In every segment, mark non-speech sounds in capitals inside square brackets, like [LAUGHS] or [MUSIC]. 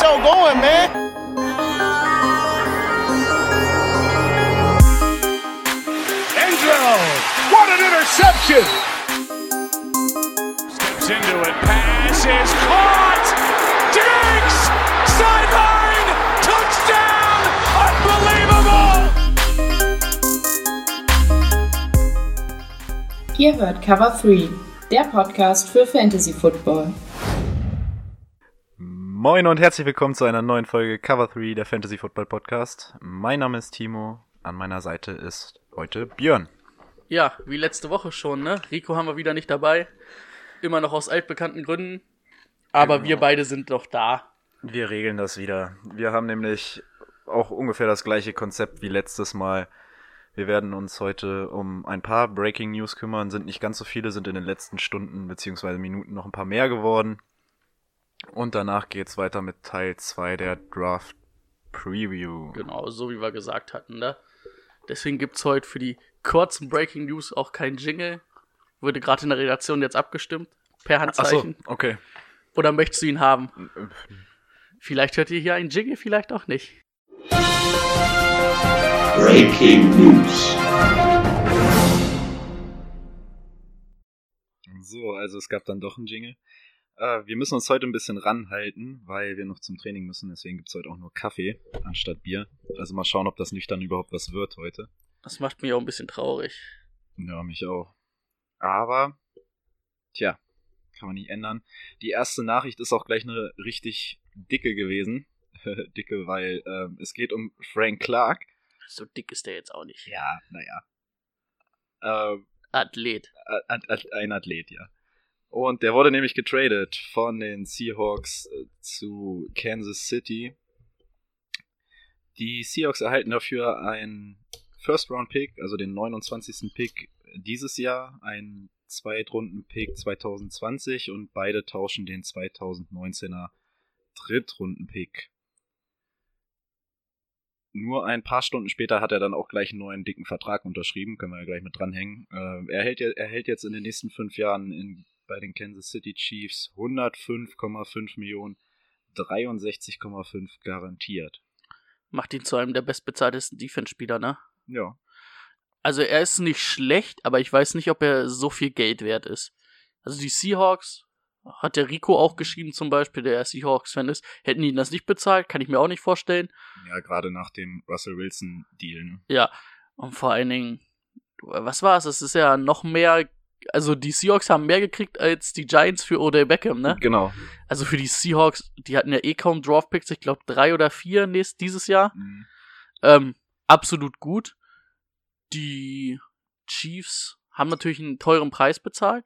show going, man. Angelo, what an interception! Steps into it, pass is caught! Diggs! Sideline! Touchdown! Unbelievable! Ihr hört Cover 3, der Podcast für Fantasy Football. Moin und herzlich willkommen zu einer neuen Folge Cover 3 der Fantasy Football Podcast. Mein Name ist Timo, an meiner Seite ist heute Björn. Ja, wie letzte Woche schon, ne? Rico haben wir wieder nicht dabei. Immer noch aus altbekannten Gründen. Aber Genau. wir beide sind doch da. Wir regeln das wieder. Wir haben nämlich auch ungefähr das gleiche Konzept wie letztes Mal. Wir werden uns heute um ein paar Breaking News kümmern, sind nicht ganz so viele, sind in den letzten Stunden bzw. Minuten noch ein paar mehr geworden. Und danach geht's weiter mit Teil 2 der Draft Preview. Genau, so wie wir gesagt hatten, ne? Deswegen gibt's heute für die kurzen Breaking News auch kein Jingle. Wurde gerade in der Redaktion jetzt abgestimmt. Per Achso, Handzeichen. okay. Oder möchtest du ihn haben? Vielleicht hört ihr hier einen Jingle, vielleicht auch nicht. Breaking News. So, also es gab dann doch einen Jingle. Äh, wir müssen uns heute ein bisschen ranhalten, weil wir noch zum Training müssen. Deswegen gibt's heute auch nur Kaffee anstatt Bier. Also mal schauen, ob das nüchtern überhaupt was wird heute. Das macht mich auch ein bisschen traurig. Ja, mich auch. Aber, tja, kann man nicht ändern. Die erste Nachricht ist auch gleich eine richtig dicke gewesen. [LAUGHS] dicke, weil ähm, es geht um Frank Clark. So dick ist der jetzt auch nicht. Ja, naja. Ähm, Athlet. At- At- ein Athlet, ja. Und der wurde nämlich getradet von den Seahawks äh, zu Kansas City. Die Seahawks erhalten dafür einen First-Round-Pick, also den 29. Pick dieses Jahr, einen Zweitrunden-Pick 2020 und beide tauschen den 2019er Drittrunden-Pick. Nur ein paar Stunden später hat er dann auch gleich einen neuen dicken Vertrag unterschrieben, können wir ja gleich mit dranhängen. Äh, er, hält, je- er hält jetzt in den nächsten fünf Jahren in, bei den Kansas City Chiefs 105,5 Millionen, 63,5 garantiert. Macht ihn zu einem der bestbezahltesten Defense-Spieler, ne? Ja, Also er ist nicht schlecht, aber ich weiß nicht, ob er so viel Geld wert ist. Also die Seahawks, hat der Rico auch geschrieben zum Beispiel, der Seahawks-Fan ist, hätten ihn das nicht bezahlt, kann ich mir auch nicht vorstellen. ja gerade nach dem Russell Wilson Deal. Ne? Ja, und vor allen Dingen, was war es? Es ist ja noch mehr, also die Seahawks haben mehr gekriegt als die Giants für Odell Beckham, ne? Genau. Also für die Seahawks, die hatten ja eh kaum Draftpicks, ich glaube drei oder vier nächst, dieses Jahr. Mhm. Ähm, absolut gut. Die Chiefs haben natürlich einen teuren Preis bezahlt,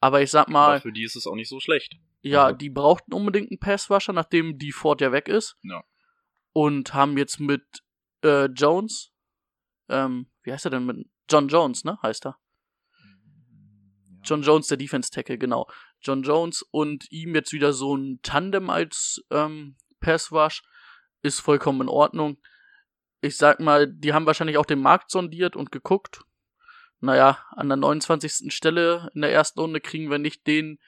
aber ich sag Aber mal, für die ist es auch nicht so schlecht. ja, also- die brauchten unbedingt einen Passrusher, nachdem die Ford ja weg ist. Ja. Und haben jetzt mit äh, Jones, ähm, wie heißt er denn mit John Jones, ne? Heißt er. John Jones, der Defense Tackle, genau. John Jones und ihm jetzt wieder so ein Tandem als ähm, Pass Rush ist vollkommen in Ordnung. Ich sag mal, die haben wahrscheinlich auch den Markt sondiert und geguckt. Naja, an der 29. Stelle in der ersten Runde kriegen wir nicht den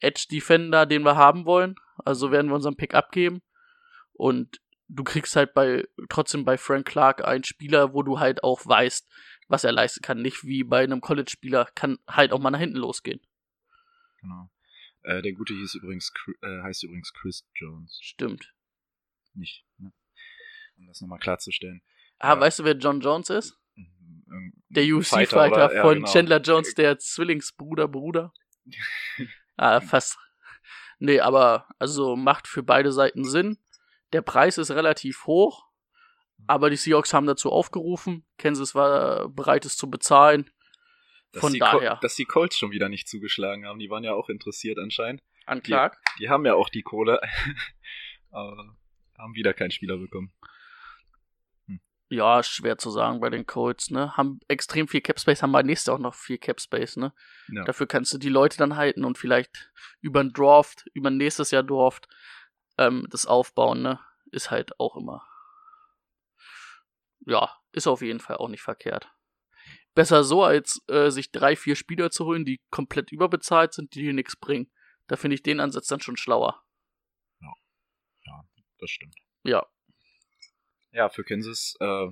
Edge Defender, den wir haben wollen. Also werden wir unseren Pick abgeben. Und du kriegst halt bei trotzdem bei Frank Clark einen Spieler, wo du halt auch weißt, was er leisten kann. Nicht wie bei einem College-Spieler, kann halt auch mal nach hinten losgehen. Genau. Äh, der gute hieß übrigens, äh, heißt übrigens Chris Jones. Stimmt. Nicht, ne? Um das nochmal klarzustellen. Ah, Ja. weißt du, wer John Jones ist? Mhm, Der Fighter, UFC-Fighter oder? Ja, von genau. Chandler Jones, der Zwillingsbruder, Bruder. [LAUGHS] ah, fast. Nee, aber also macht für beide Seiten Sinn. Der Preis ist relativ hoch, aber die Seahawks haben dazu aufgerufen. Kansas war bereit, es zu bezahlen. Dass Von die Col- daher. dass die Colts schon wieder nicht zugeschlagen haben. Die waren ja auch interessiert anscheinend. An Clark. Die haben ja auch die Kohle. [LAUGHS] aber haben wieder keinen Spieler bekommen. Ja, schwer zu sagen bei den Colts, ne? Haben extrem viel Capspace, haben bei nächstes auch noch viel Capspace, ne? Ja. Dafür kannst du die Leute dann halten und vielleicht über ein Draft, über ein nächstes Jahr Draft, ähm, das aufbauen, ne? Ist halt auch immer. Ja, ist auf jeden Fall auch nicht verkehrt. Besser so, als äh, sich drei, vier Spieler zu holen, die komplett überbezahlt sind, die dir nichts bringen. Da finde ich den Ansatz dann schon schlauer. Das stimmt. Ja, Ja, für Kansas, äh,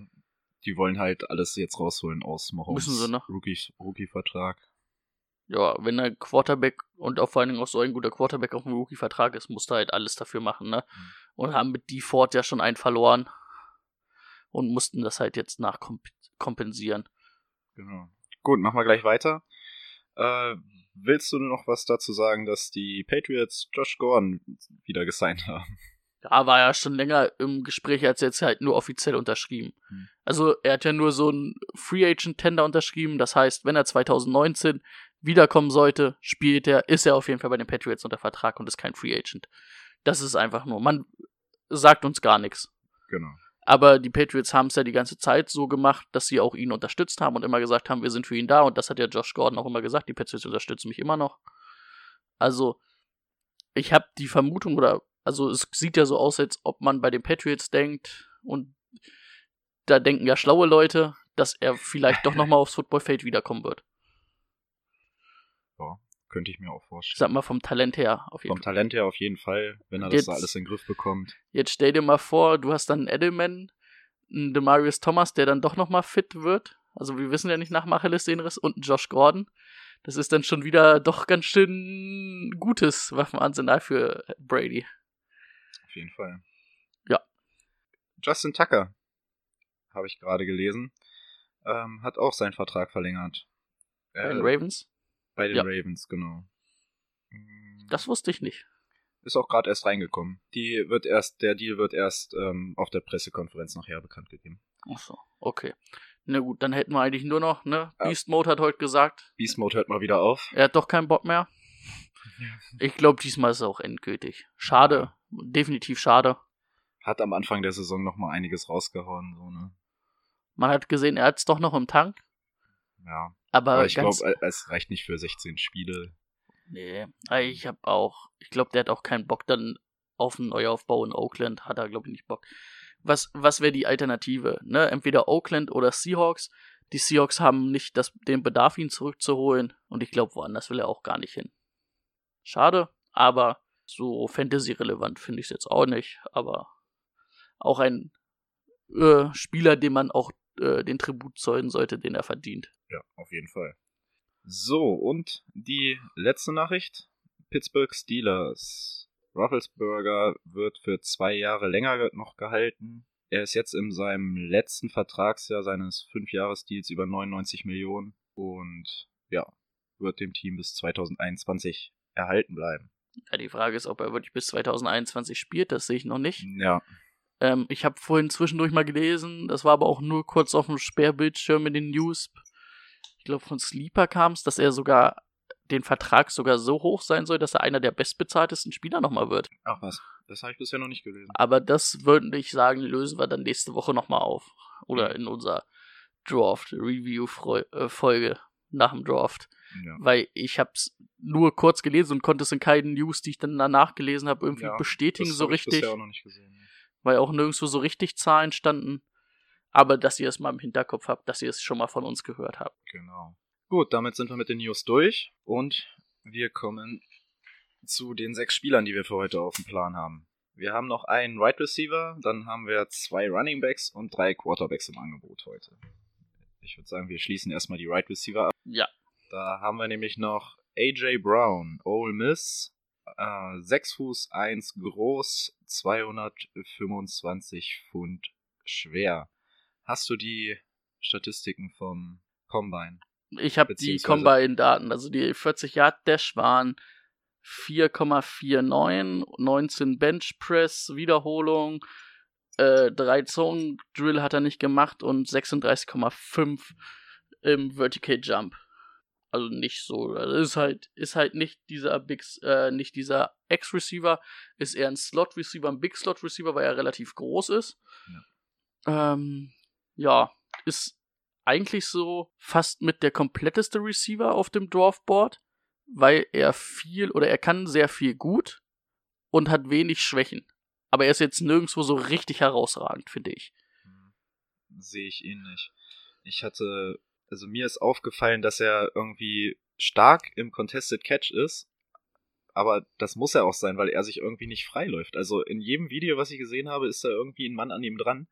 die wollen halt alles jetzt rausholen aus Mahomes Müssen sie, ne? Rookie- Rookie-Vertrag. ja, wenn ein Quarterback und auch vor allen Dingen auch so ein guter Quarterback auf dem Rookie-Vertrag ist, musst du halt alles dafür machen, ne? Mhm. Und haben mit D Ford ja schon einen verloren und mussten das halt jetzt nachkompensieren. Genau. Gut, machen wir gleich weiter. Äh, willst du noch was dazu sagen, dass die Patriots Josh Gordon wieder gesigned haben? Ja, war ja schon länger im Gespräch, als jetzt halt nur offiziell unterschrieben. Hm. Also er hat ja nur so einen Free Agent Tender unterschrieben. Das heißt, wenn er 2019 wiederkommen sollte, spielt er, ist er auf jeden Fall bei den Patriots unter Vertrag und ist kein Free Agent. Das ist einfach nur, man sagt uns gar nichts. Genau. Aber die Patriots haben es ja die ganze Zeit so gemacht, dass sie auch ihn unterstützt haben und immer gesagt haben, wir sind für ihn da. Und das hat ja Josh Gordon auch immer gesagt, die Patriots unterstützen mich immer noch. Also, ich habe die Vermutung, oder, also es sieht ja so aus, als ob man bei den Patriots denkt, und da denken ja schlaue Leute, dass er vielleicht doch nochmal aufs Footballfeld wiederkommen wird. Könnte ich mir auch vorstellen. sag mal vom Talent her auf jeden Vom Fall. Talent her auf jeden Fall, wenn er Jetzt- das alles in den Griff bekommt. Jetzt stell dir mal vor, du hast dann einen Edelman, einen Demarius Thomas, der dann doch nochmal fit wird. Also wir wissen ja nicht nach dem Achillessehnenriss und einen Josh Gordon. Das ist dann schon wieder doch ganz schön gutes Waffenarsenal für Brady. Auf jeden Fall. Ja. Justin Tucker, habe ich gerade gelesen, ähm, hat auch seinen Vertrag verlängert. Bei den Äh, Ravens. Bei den Ja. Ravens, genau. Mm, Das wusste ich nicht. ist auch gerade erst reingekommen. Die wird erst, der Deal wird erst ähm, auf der Pressekonferenz nachher bekannt gegeben. Ach so, okay. Na gut, dann hätten wir eigentlich nur noch, ne? Ja. Beast Mode hat heute gesagt, Beast Mode hört mal wieder auf. er hat doch keinen Bock mehr. [LAUGHS] Ich glaube, diesmal ist es auch endgültig. Schade, definitiv schade. Hat am Anfang der Saison noch mal einiges rausgehauen, so ne. Man hat gesehen, er hat es doch noch im Tank. Ja. Aber, Aber ich glaube, es reicht nicht für 16 Spiele. Nee, ich hab auch, ich glaube, der hat auch keinen Bock dann auf einen Neuaufbau in Oakland, hat er, glaube ich, nicht Bock. Was, was wäre die Alternative? Ne? Entweder Oakland oder Seahawks. Die Seahawks haben nicht das, den Bedarf, ihn zurückzuholen und ich glaube, woanders will er auch gar nicht hin. Schade, aber so Fantasy-relevant finde ich es jetzt auch nicht, aber auch ein äh, Spieler, dem man auch äh, den Tribut zollen sollte, den er verdient. Ja, auf jeden Fall. So, und die letzte Nachricht. Pittsburgh Steelers. Rufflesberger wird für zwei Jahre länger noch gehalten. Er ist jetzt in seinem letzten Vertragsjahr seines Fünfjahresdeals über 99 Millionen und ja, wird dem Team bis 2021 erhalten bleiben. Ja, die Frage ist, ob er wirklich bis 2021 spielt, das sehe ich noch nicht. Ja, Ähm, ich habe vorhin zwischendurch mal gelesen, das war aber auch nur kurz auf dem Sperrbildschirm in den News. Ich glaube, von Sleeper kam es, dass er sogar den Vertrag sogar so hoch sein soll, dass er einer der bestbezahltesten Spieler nochmal wird. ach was, das habe ich bisher noch nicht gelesen. Aber das würde ich sagen, lösen wir dann nächste Woche nochmal auf. Oder in unserer Draft-Review-Folge nach dem Draft. Ja. Weil ich habe es nur kurz gelesen und konnte es in keinen News, die ich dann danach gelesen habe, irgendwie Ja, bestätigen, das so hab ich richtig. bisher auch noch nicht gesehen. Weil auch nirgendwo so richtig Zahlen standen. Aber dass ihr es mal im Hinterkopf habt, dass ihr es schon mal von uns gehört habt. Genau. Gut, damit sind wir mit den News durch und wir kommen zu den sechs Spielern, die wir für heute auf dem Plan haben. Wir haben noch einen Right Receiver, dann haben wir zwei Running Backs und drei Quarterbacks im Angebot heute. Ich würde sagen, wir schließen erstmal die Right Receiver ab. Ja, Da haben wir nämlich noch AJ Brown, Ole Miss, äh, 6 Fuß 1 groß, 225 Pfund schwer. Hast du die Statistiken vom Combine? ich habe die Combine-Daten. Also die 40 Yard Dash waren 4,49, 19 Bench Press, Wiederholung, äh, 3 Zone Drill hat er nicht gemacht und 36,5 im Vertical Jump. Also nicht so, also ist halt, ist halt nicht dieser Big, äh, nicht dieser X-Receiver, ist eher ein Slot-Receiver, ein Big Slot-Receiver, weil er relativ groß ist. Ähm, ja, ist eigentlich so fast mit der kompletteste Receiver auf dem Draftboard, weil er viel oder er kann sehr viel gut und hat wenig Schwächen. Aber er ist jetzt nirgendwo so richtig herausragend, finde ich. Hm, Sehe ich ähnlich. Ich hatte, also mir ist aufgefallen, dass er irgendwie stark im Contested Catch ist, aber das muss er auch sein, weil er sich irgendwie nicht freiläuft. Also in jedem Video, was ich gesehen habe, ist da irgendwie ein Mann an ihm dran.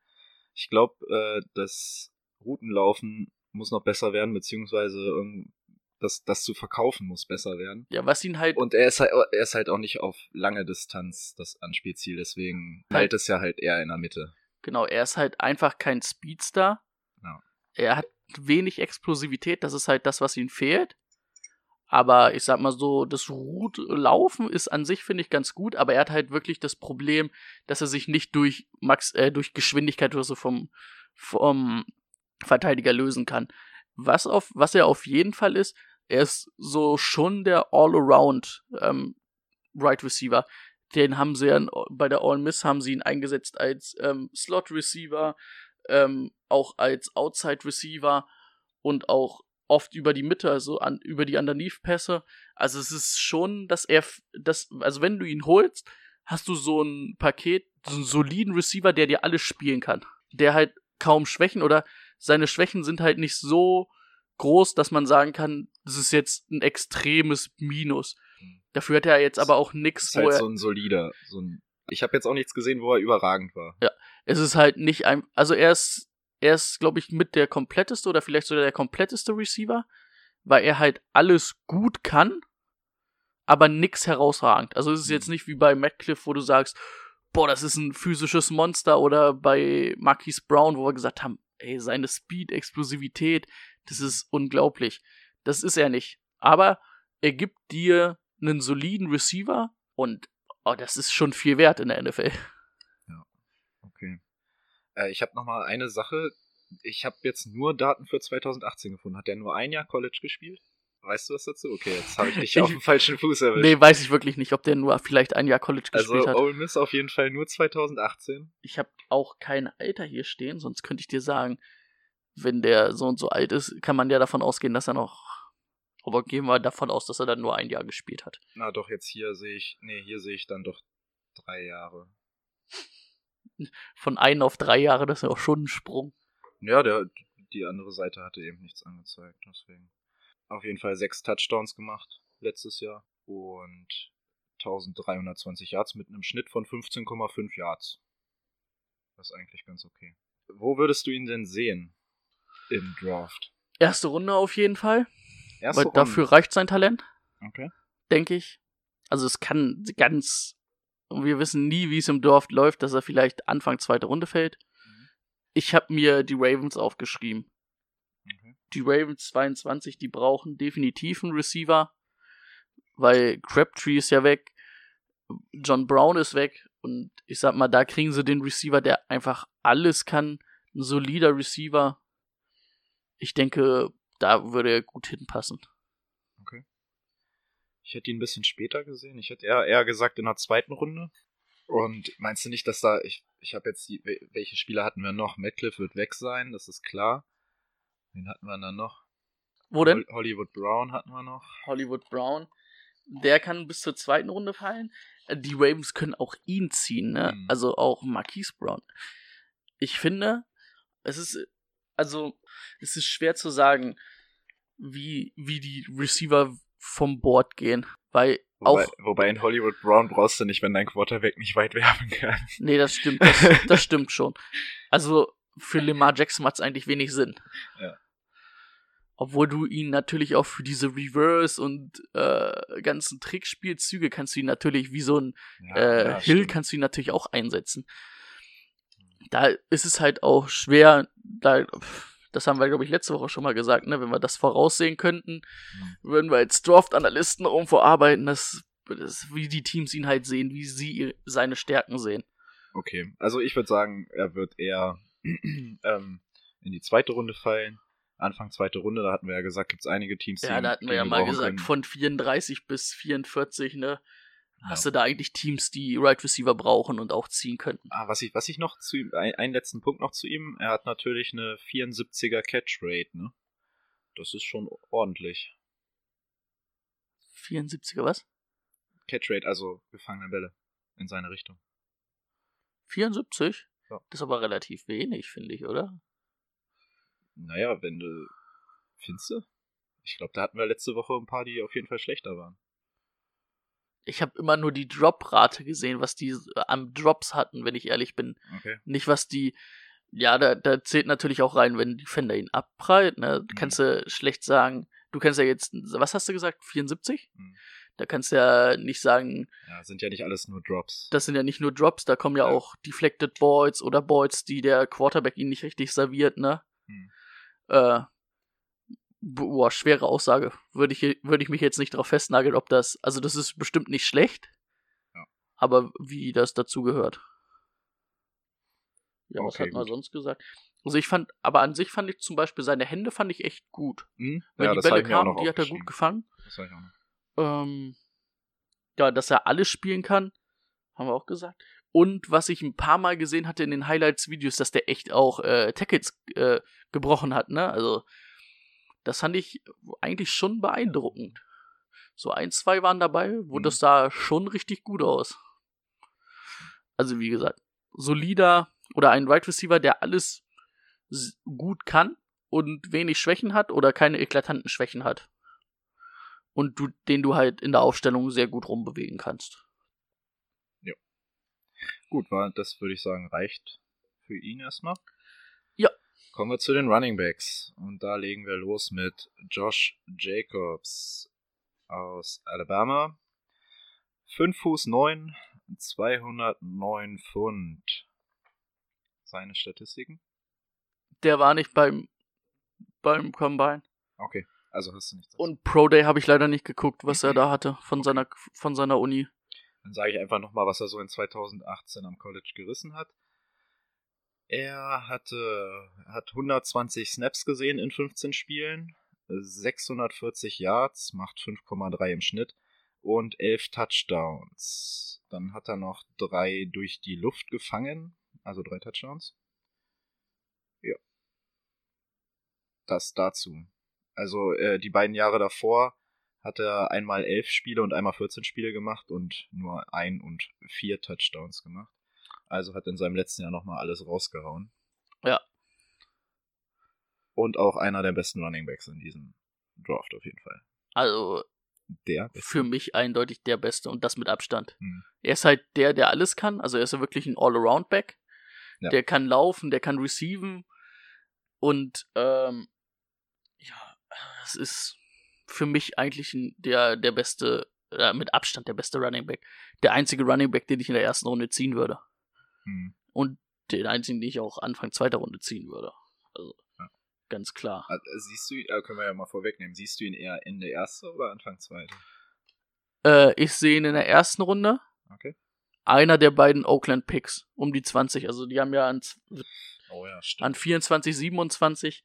Ich glaube, äh, das Routenlaufen muss noch besser werden, beziehungsweise ähm, das, das zu verkaufen muss besser werden. Ja, was ihn halt. Und er ist halt, er ist halt auch nicht auf lange Distanz das Anspielziel, deswegen Halt- hält es ja halt eher in der Mitte. Genau, er ist halt einfach kein Speedstar. Ja. Er hat wenig Explosivität, das ist halt das, was ihm fehlt. Aber ich sag mal so, das Route-Laufen ist an sich, finde ich, ganz gut, aber er hat halt wirklich das Problem, dass er sich nicht durch Max, äh, durch Geschwindigkeit oder so vom, vom Verteidiger lösen kann. Was auf, was er auf jeden Fall ist, er ist so schon der All-Around ähm, Right Receiver. Den haben sie ja bei der All Miss haben sie ihn eingesetzt als ähm, Slot Receiver, ähm, auch als Outside Receiver und auch oft über die Mitte, also an, über die Underneath-Pässe. Also es ist schon, dass er, das, also wenn du ihn holst, hast du so ein Paket, so einen soliden Receiver, der dir alles spielen kann. Der halt kaum Schwächen oder seine Schwächen sind halt nicht so groß, dass man sagen kann, das ist jetzt ein extremes Minus. Dafür hat er jetzt aber auch nichts, Ist halt so ein solider, so ein. Ich habe jetzt auch nichts gesehen, wo er überragend war. es ist halt nicht ein, also er ist, er ist, glaube ich, mit der kompletteste oder vielleicht sogar der kompletteste Receiver, weil er halt alles gut kann, aber nix herausragend. Also es ist jetzt nicht wie bei Metcalf, wo du sagst, boah, das ist ein physisches Monster oder bei Marquise Brown, wo wir gesagt haben, ey, seine Speed, Explosivität, das ist unglaublich. Das ist er nicht. Aber er gibt dir einen soliden Receiver und oh, das ist schon viel wert in der NFL. Okay. Äh, ich habe noch mal eine Sache. Ich habe jetzt nur Daten für 2018 gefunden. Hat er nur ein Jahr College gespielt? Weißt du was dazu? Okay, jetzt habe ich dich Ich- [LAUGHS] auf dem falschen Fuß erwischt. Nee, weiß ich wirklich nicht, ob der nur vielleicht ein Jahr College also gespielt hat. Ole Miss auf jeden Fall nur 2018. Ich habe auch kein Alter hier stehen, sonst könnte ich dir sagen, wenn der so und so alt ist, kann man ja davon ausgehen, dass er noch. Aber gehen wir davon aus, dass er dann nur ein Jahr gespielt hat. Na doch, jetzt hier sehe ich, nee, hier sehe ich dann doch drei Jahre. Von ein auf drei Jahre, das ist ja auch schon ein Sprung. Ja, der, die andere Seite hatte eben nichts angezeigt, deswegen. Auf jeden Fall sechs Touchdowns gemacht letztes Jahr und 1320 Yards mit einem Schnitt von 15,5 Yards. Das ist eigentlich ganz okay. Wo würdest du ihn denn sehen im Draft? Erste Runde auf jeden Fall, Erste weil Runde. dafür reicht sein Talent, Okay. denke ich. Also es kann ganz. Wir wissen nie, wie es im Dorf läuft, dass er vielleicht Anfang zweite Runde fällt. Ich habe mir die Ravens aufgeschrieben. okay. die Ravens 22, die brauchen definitiv einen Receiver, weil Crabtree ist ja weg, John Brown ist weg und ich sag mal, da kriegen sie den Receiver, der einfach alles kann, ein solider Receiver. Ich denke, da würde er gut hinpassen. Ich hätte ihn ein bisschen später gesehen. Ich hätte eher, eher gesagt in der zweiten Runde. Und meinst du nicht, dass da, ich, ich habe jetzt die, wel- welche Spieler hatten wir noch? Metcalf wird weg sein, das ist klar. Wen hatten wir dann noch? Wo denn? Hol- Hollywood Brown hatten wir noch. Hollywood Brown. Der kann bis zur zweiten Runde fallen. Die Ravens können auch ihn ziehen, ne? Mhm. Also auch Marquise Brown. Ich finde, es ist, also, es ist schwer zu sagen, wie, wie die Receiver vom Board gehen. Weil Wobei, auch, wobei in Hollywood Brown brauchst du nicht, wenn dein Quarterback nicht weit werfen kann. nee, das stimmt, das, [LAUGHS] das stimmt schon. Also, für Lamar Jackson macht es eigentlich wenig Sinn. Ja. Obwohl du ihn natürlich auch für diese Reverse und äh, ganzen Trickspielzüge kannst du ihn natürlich wie so ein Ja, äh, ja, Hill stimmt. kannst du ihn natürlich auch einsetzen. Da ist es halt auch schwer, da, das haben wir, glaube ich, letzte Woche schon mal gesagt, ne, wenn wir das voraussehen könnten, Mhm. würden wir als Draft-Analysten irgendwo arbeiten, dass, dass, wie die Teams ihn halt sehen, wie sie ihr- seine Stärken sehen. Okay, also ich würde sagen, er wird eher [CLEARS THROAT] ähm, in die zweite Runde fallen. Anfang zweite Runde, da hatten wir ja gesagt, gibt es einige Teams, die Ja, da hatten wir ja mal gesagt, können. von 34 bis 44, ne, hast Ja. du da eigentlich Teams, die Right Receiver brauchen und auch ziehen könnten. Ah, was ich, was ich noch zu ihm, ein, einen letzten Punkt noch zu ihm, er hat natürlich eine 74er Catch Rate, ne? Das ist schon ordentlich. 74er was? Catch Rate, also gefangene Bälle in seine Richtung. 74? Ja. Das ist aber relativ wenig, finde ich, oder? Naja, wenn du. Findest du? Ich glaube, da hatten wir letzte Woche ein paar, die auf jeden Fall schlechter waren. Ich habe immer nur die Drop-Rate gesehen, was die am Drops hatten, wenn ich ehrlich bin. Okay. Nicht was die, ja, da, da zählt natürlich auch rein, wenn die Fender ihn abprallt, ne, Mhm. kannst du schlecht sagen, du kannst ja jetzt, was hast du gesagt, 74? Mhm. Da kannst du ja nicht sagen, Ja, sind ja nicht alles nur Drops. das sind ja nicht nur Drops, da kommen ja, Ja. auch Deflected Balls oder Balls, die der Quarterback ihn nicht richtig serviert, ne? Hm. Äh, boah, schwere Aussage. Würde ich, würde ich mich jetzt nicht darauf festnageln, ob das, also das ist bestimmt nicht schlecht, Ja. aber wie das dazu gehört. Ja, was Okay, hat man gut. sonst gesagt? Also ich fand, aber an sich fand ich zum Beispiel seine Hände fand ich echt gut. Hm? Wenn ja, die Bälle kamen, die hat er gut gefangen. Das ich auch noch. Ähm, ja, dass er alles spielen kann, haben wir auch gesagt. Und was ich ein paar Mal gesehen hatte in den Highlights-Videos, dass der echt auch äh, Tackles äh, gebrochen hat, ne? Also, das fand ich eigentlich schon beeindruckend. So ein, zwei waren dabei, wo Mhm. das sah schon richtig gut aus. Also, wie gesagt, solider oder ein Wide Receiver, der alles gut kann und wenig Schwächen hat oder keine eklatanten Schwächen hat und du, den du halt in der Aufstellung sehr gut rumbewegen kannst. Gut, war, das würde ich sagen, reicht für ihn erstmal. Ja. Kommen wir zu den Running Backs. Und da legen wir los mit Josh Jacobs aus Alabama. 5 Fuß 9, 209 Pfund. Seine Statistiken? Der war nicht beim, beim Combine. Okay, also hast du nichts. Und Pro Day habe ich leider nicht geguckt, was er da hatte von seiner, von seiner Uni. Dann sage ich einfach nochmal, was er so in 2018 am College gerissen hat. Er hatte, hat 120 Snaps gesehen in 15 Spielen, 640 Yards, macht 5,3 im Schnitt und 11 Touchdowns. Dann hat er noch drei durch die Luft gefangen, also drei Touchdowns. Ja. Das dazu. Also äh, die beiden Jahre davor hat er einmal elf Spiele und einmal 14 Spiele gemacht und nur ein und vier Touchdowns gemacht. Also hat in seinem letzten Jahr nochmal alles rausgehauen. Ja. Und auch einer der besten Running Backs in diesem Draft auf jeden Fall. Also Der beste. für mich eindeutig der Beste und das mit Abstand. Hm. Er ist halt der, der alles kann. Also er ist ja wirklich ein All-Around-Back. Ja. Der kann laufen, der kann receiven. Und ähm, ja, es ist für mich eigentlich der, der beste, äh, mit Abstand der beste Running Back. Der einzige Running Back, den ich in der ersten Runde ziehen würde. Hm. Und den einzigen, den ich auch Anfang zweiter Runde ziehen würde. Also Ja. ganz klar. Ah, Siehst du ihn, äh, können wir ja mal vorwegnehmen, siehst du ihn eher Ende erste oder Anfang zweite? Äh, ich sehe ihn in der ersten Runde. Okay. Einer der beiden Oakland Picks um die 20. Also die haben ja an, Oh ja, an 24, 27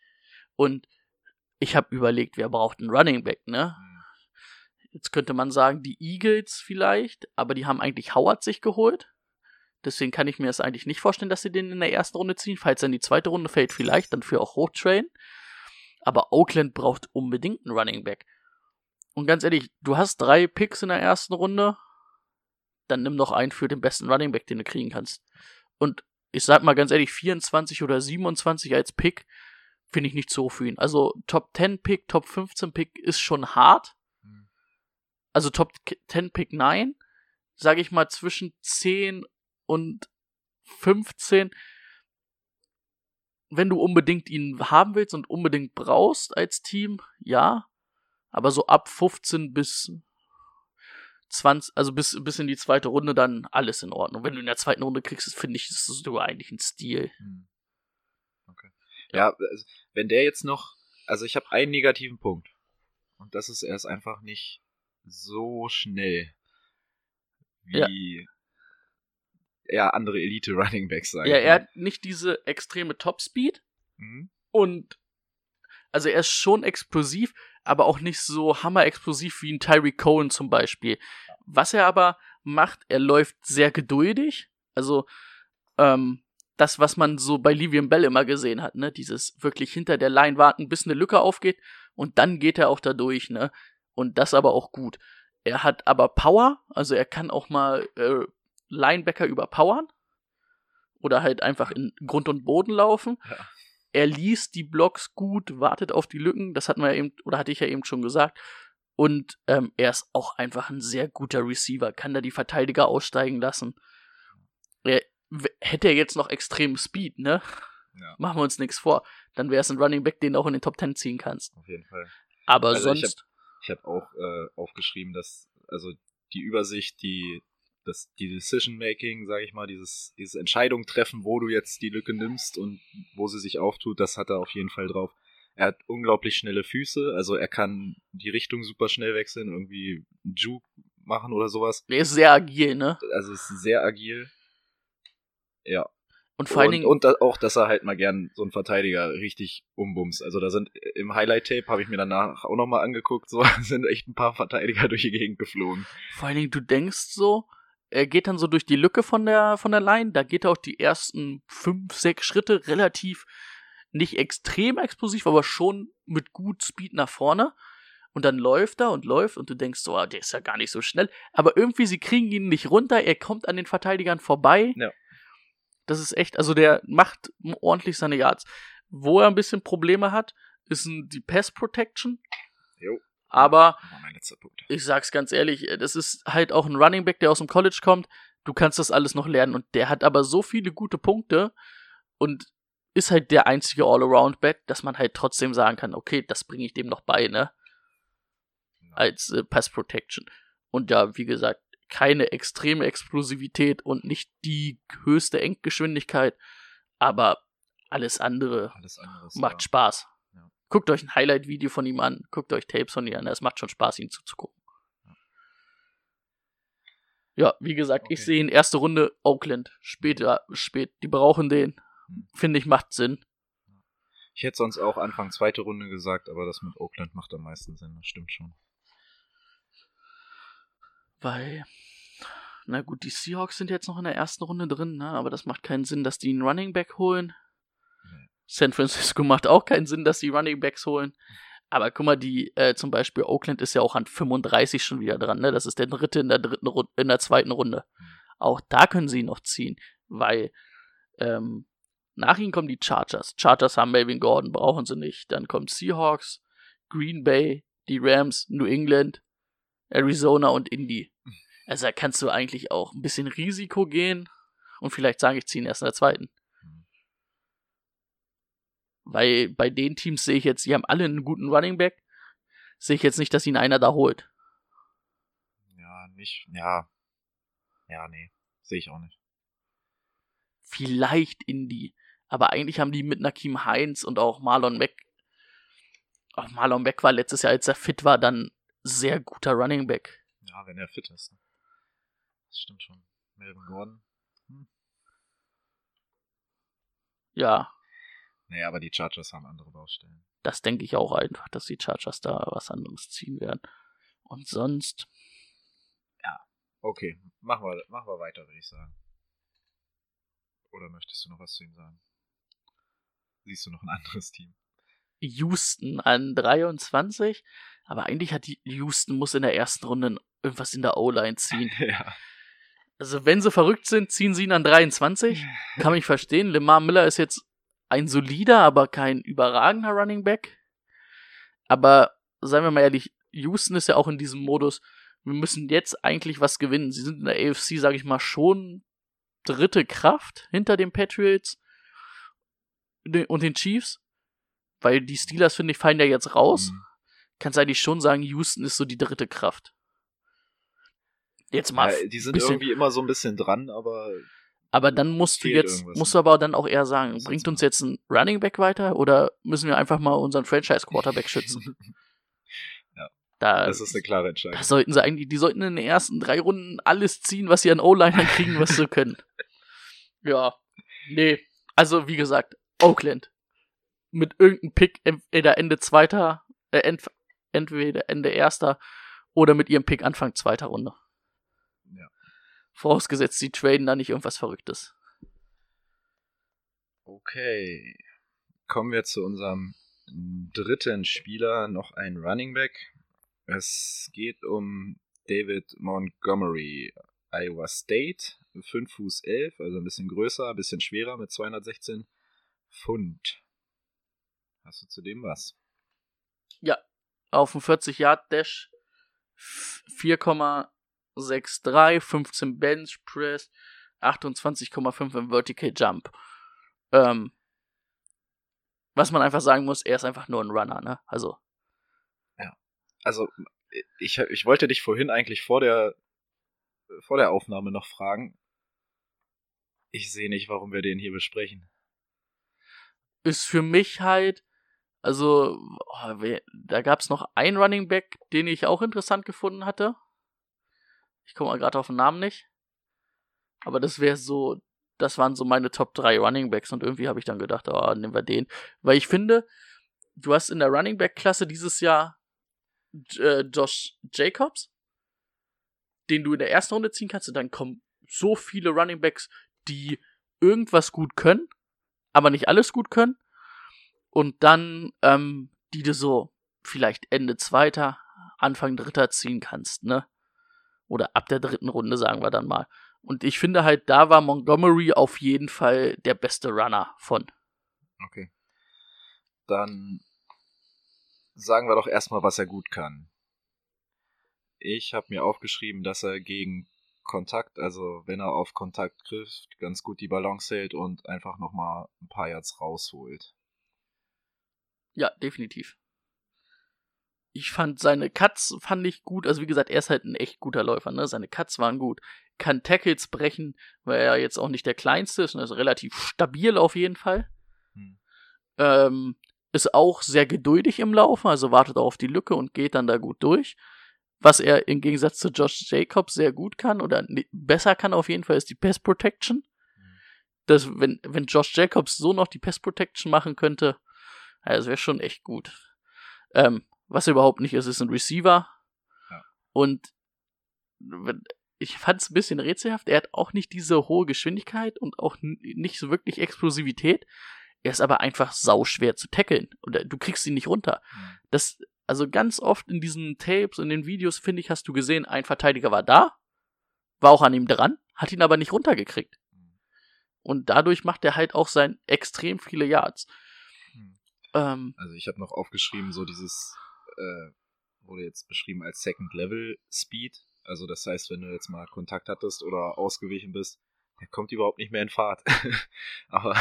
und ich habe überlegt, wer braucht einen Running Back, ne? Hm. Jetzt könnte man sagen, die Eagles vielleicht, aber die haben eigentlich Howard sich geholt. Deswegen kann ich mir das eigentlich nicht vorstellen, dass sie den in der ersten Runde ziehen. Falls er in die zweite Runde fällt, vielleicht dann für auch hochtrainen. Aber Oakland braucht unbedingt einen Running Back. Und ganz ehrlich, du hast drei Picks in der ersten Runde, dann nimm doch einen für den besten Running Back, den du kriegen kannst. Und ich sag mal ganz ehrlich, 24 oder 27 als Pick finde ich nicht so für ihn. Also Top 10 Pick, Top 15 Pick ist schon hart. Hm. Also Top 10 Pick nein. Sage ich mal zwischen 10 und 15. Wenn du unbedingt ihn haben willst und unbedingt brauchst als Team, ja. Aber so ab 15 bis 20, also bis, bis in die zweite Runde dann alles in Ordnung. Wenn du in der zweiten Runde kriegst, finde ich, ist das sogar eigentlich ein Stil. Hm. Okay. Ja, also, wenn der jetzt noch, also ich habe einen negativen Punkt. Und das ist, er ist einfach nicht so schnell wie ja, andere Elite Running Backs sagen. Ja, er hat nicht diese extreme Topspeed Mhm. und also er ist schon explosiv, aber auch nicht so hammer-explosiv wie ein Tyree Cohen zum Beispiel. Was er aber macht, er läuft sehr geduldig. Also ähm, das, was man so bei Livian Bell immer gesehen hat, ne, dieses wirklich hinter der Line warten, bis eine Lücke aufgeht und dann geht er auch da durch, ne, und das aber auch gut. Er hat aber Power, also er kann auch mal äh, Linebacker überpowern oder halt einfach in Grund und Boden laufen. Ja. Er liest die Blocks gut, wartet auf die Lücken, das hatten wir ja eben, oder hatte ich ja eben schon gesagt. Und ähm, er ist auch einfach ein sehr guter Receiver, kann da die Verteidiger aussteigen lassen. Er, hätte er jetzt noch extrem Speed, ne? Ja. Machen wir uns nichts vor. Dann wäre es ein Running Back, den du auch in den Top 10 ziehen kannst. Auf jeden Fall. Aber Also sonst, Ich habe auch äh, aufgeschrieben, dass also die Übersicht, die das die Decision Making, sage ich mal, dieses dieses Entscheidung treffen, wo du jetzt die Lücke nimmst und wo sie sich auftut, das hat er auf jeden Fall drauf. Er hat unglaublich schnelle Füße, also er kann die Richtung super schnell wechseln, irgendwie einen Juke machen oder sowas. er ist sehr agil, ne? Also ist sehr agil. Ja. Und vor allen und, Dingen, und da, auch, dass er halt mal gern so einen Verteidiger richtig umbumst. Also da sind im Highlight-Tape, habe ich mir danach auch nochmal angeguckt, so [LAUGHS] sind echt ein paar Verteidiger durch die Gegend geflogen. vor allen Dingen, du denkst so, er geht dann so durch die Lücke von der, von der Line, da geht er auch die ersten fünf, sechs Schritte relativ nicht extrem explosiv, aber schon mit gut Speed nach vorne. Und dann läuft er und läuft und du denkst so, ah, der ist ja gar nicht so schnell. Aber irgendwie, sie kriegen ihn nicht runter, er kommt an den Verteidigern vorbei. Ja. Das ist echt, also der macht ordentlich seine Yards. Wo er ein bisschen Probleme hat, ist die Pass Protection. Jo. Aber ich sag's ganz ehrlich, äh, das ist halt auch ein Running Back, der aus dem College kommt. Du kannst das alles noch lernen und der hat aber so viele gute Punkte und ist halt der einzige All-Around-Back, dass man halt trotzdem sagen kann, okay, das bringe ich dem noch bei, ne? Als äh, Pass Protection. Und ja, wie gesagt, keine extreme Explosivität und nicht die höchste Endgeschwindigkeit, aber alles andere Alles andere macht ja. Spaß. Guckt euch ein Highlight-Video von ihm an, guckt euch Tapes von ihm an, es macht schon Spaß, ihm zuzugucken. Ja, wie gesagt, ich Okay. sehe ihn erste Runde Oakland. Später, spät, die brauchen den. Hm. Finde ich, macht Sinn. Ich hätte sonst auch Anfang zweite Runde gesagt, aber das mit Oakland macht am meisten Sinn, das stimmt schon. Weil, na gut, die Seahawks sind jetzt noch in der ersten Runde drin, ne? aber das macht keinen Sinn, dass die einen Running Back holen. San Francisco [LAUGHS] macht auch keinen Sinn, dass die Running Backs holen. Aber guck mal, die, äh, zum Beispiel Oakland ist ja auch an 35 schon wieder dran, ne? Das ist der dritte in der dritten Runde, in der zweiten Runde. Auch da können sie noch ziehen, weil ähm, nach ihnen kommen die Chargers. Chargers haben Melvin Gordon, brauchen sie nicht. Dann kommt Seahawks, Green Bay, die Rams, New England, Arizona und Indy. Also da kannst du eigentlich auch ein bisschen Risiko gehen und vielleicht sagen, ich ziehe ihn erst in der zweiten. Weil bei den Teams sehe ich jetzt, die haben alle einen guten Running Back, sehe ich jetzt nicht, dass ihn einer da holt. Ja, nicht, ja. Ja, nee, sehe ich auch nicht. Vielleicht Indy. Aber eigentlich haben die mit Nakim Heinz und auch Marlon Mack. Auch Marlon Mack war letztes Jahr, als er fit war, dann sehr guter Running Back. Ja, wenn er fit ist. ne? Das stimmt schon. Melvin Gordon. Ja, Nee, aber die Chargers haben andere Baustellen. das denke ich auch einfach, dass die Chargers da was anderes ziehen werden. Und sonst, Okay, machen wir, machen wir weiter, würde ich sagen. Oder möchtest du noch was zu ihm sagen? Siehst du noch ein anderes Team? Houston an 23. Aber eigentlich hat die Houston muss in der ersten Runde irgendwas in der O-Line ziehen. [LAUGHS] ja. Also wenn sie verrückt sind, ziehen sie ihn an 23. [LAUGHS] Kann mich verstehen. Lemar Miller ist jetzt ein solider, aber kein überragender Running Back. Aber seien wir mal ehrlich, Houston ist ja auch in diesem Modus, wir müssen jetzt eigentlich was gewinnen. Sie sind in der AFC, sage ich mal, schon dritte Kraft hinter den Patriots und den Chiefs. Weil die Steelers, finde ich, fallen ja jetzt raus. Mhm. Kannst eigentlich schon sagen, Houston ist so die dritte Kraft. Jetzt mal. ja, die sind irgendwie immer so ein bisschen dran, aber Aber dann musst du jetzt, musst ne? du aber dann auch eher sagen, bringt uns jetzt ein Running Back weiter oder müssen wir einfach mal unseren Franchise Quarterback schützen? [LAUGHS] Da, das ist eine klare Entscheidung. sollten sie eigentlich, die sollten in den ersten drei Runden alles ziehen, was sie an O-Linern kriegen, was sie können. [LAUGHS] Ja, nee. Also, wie gesagt, Oakland. Mit irgendeinem Pick entweder Ende zweiter, äh, ent, entweder Ende erster oder mit ihrem Pick Anfang zweiter Runde. Vorausgesetzt, sie traden da nicht irgendwas Verrücktes. Okay. Kommen wir zu unserem dritten Spieler, noch ein Running Back. Es geht um David Montgomery, Iowa State, 5 Fuß 11, also ein bisschen größer, ein bisschen schwerer mit 216 Pfund. Hast du zu dem was? Ja, auf dem 40-Yard-Dash 4,63, 15 Bench Press, 28,5 im Vertical Jump. Ähm, was man einfach sagen muss, er ist einfach nur ein Runner, ne? Also. Also, ich, ich wollte dich vorhin eigentlich vor der, vor der Aufnahme noch fragen. Ich sehe nicht, warum wir den hier besprechen. ist für mich halt, also, oh, da gab es noch einen Running Back, den ich auch interessant gefunden hatte. Ich komme mal gerade auf den Namen nicht. Aber das wäre so, das waren so meine Top 3 Running Backs und irgendwie habe ich dann gedacht, oh, nehmen wir den. Weil ich finde, du hast in der Running Back Klasse dieses Jahr äh, Josh Jacobs, den du in der ersten Runde ziehen kannst und dann kommen so viele Running Backs, die irgendwas gut können, aber nicht alles gut können. Und dann, ähm, die du so vielleicht Ende zweiter, Anfang dritter ziehen kannst, ne? Oder ab der dritten Runde, sagen wir dann mal. Und ich finde halt, da war Montgomery auf jeden Fall der beste Runner von. Okay. Dann sagen wir doch erstmal, was er gut kann. Ich habe mir aufgeschrieben, dass er gegen Kontakt, also wenn er auf Kontakt trifft, ganz gut die Balance hält und einfach nochmal ein paar Yards rausholt. Ja, definitiv. Ich fand seine Cuts fand ich gut. Also wie gesagt, er ist halt ein echt guter Läufer, ne? Seine Cuts waren gut. Kann Tackles brechen, weil er jetzt auch nicht der kleinste ist und ist relativ stabil auf jeden Fall. Hm. Ähm, ist auch sehr geduldig im Laufen, also wartet auf die Lücke und geht dann da gut durch. Was er im Gegensatz zu Josh Jacobs sehr gut kann oder ni- besser kann auf jeden Fall ist die Pass Protection. Das, wenn, wenn Josh Jacobs so noch die Pass Protection machen könnte, ja, das wäre schon echt gut. Ähm, was er überhaupt nicht ist, ist ein Receiver. Ja. Und ich fand es ein bisschen rätselhaft. Er hat auch nicht diese hohe Geschwindigkeit und auch nicht so wirklich Explosivität. Er ist aber einfach sauschwer zu tackeln. Oder du kriegst ihn nicht runter. Mhm. Das, also ganz oft in diesen Tapes und in den Videos, finde ich, hast du gesehen, ein Verteidiger war da, war auch an ihm dran, hat ihn aber nicht runtergekriegt. Und dadurch macht er halt auch sein extrem viele Yards. Mhm. Ähm, Also ich habe noch aufgeschrieben, so dieses äh, wurde jetzt beschrieben als Second Level Speed. Also das heißt, wenn du jetzt mal Kontakt hattest oder ausgewichen bist, der kommt überhaupt nicht mehr in Fahrt. [LAUGHS] Aber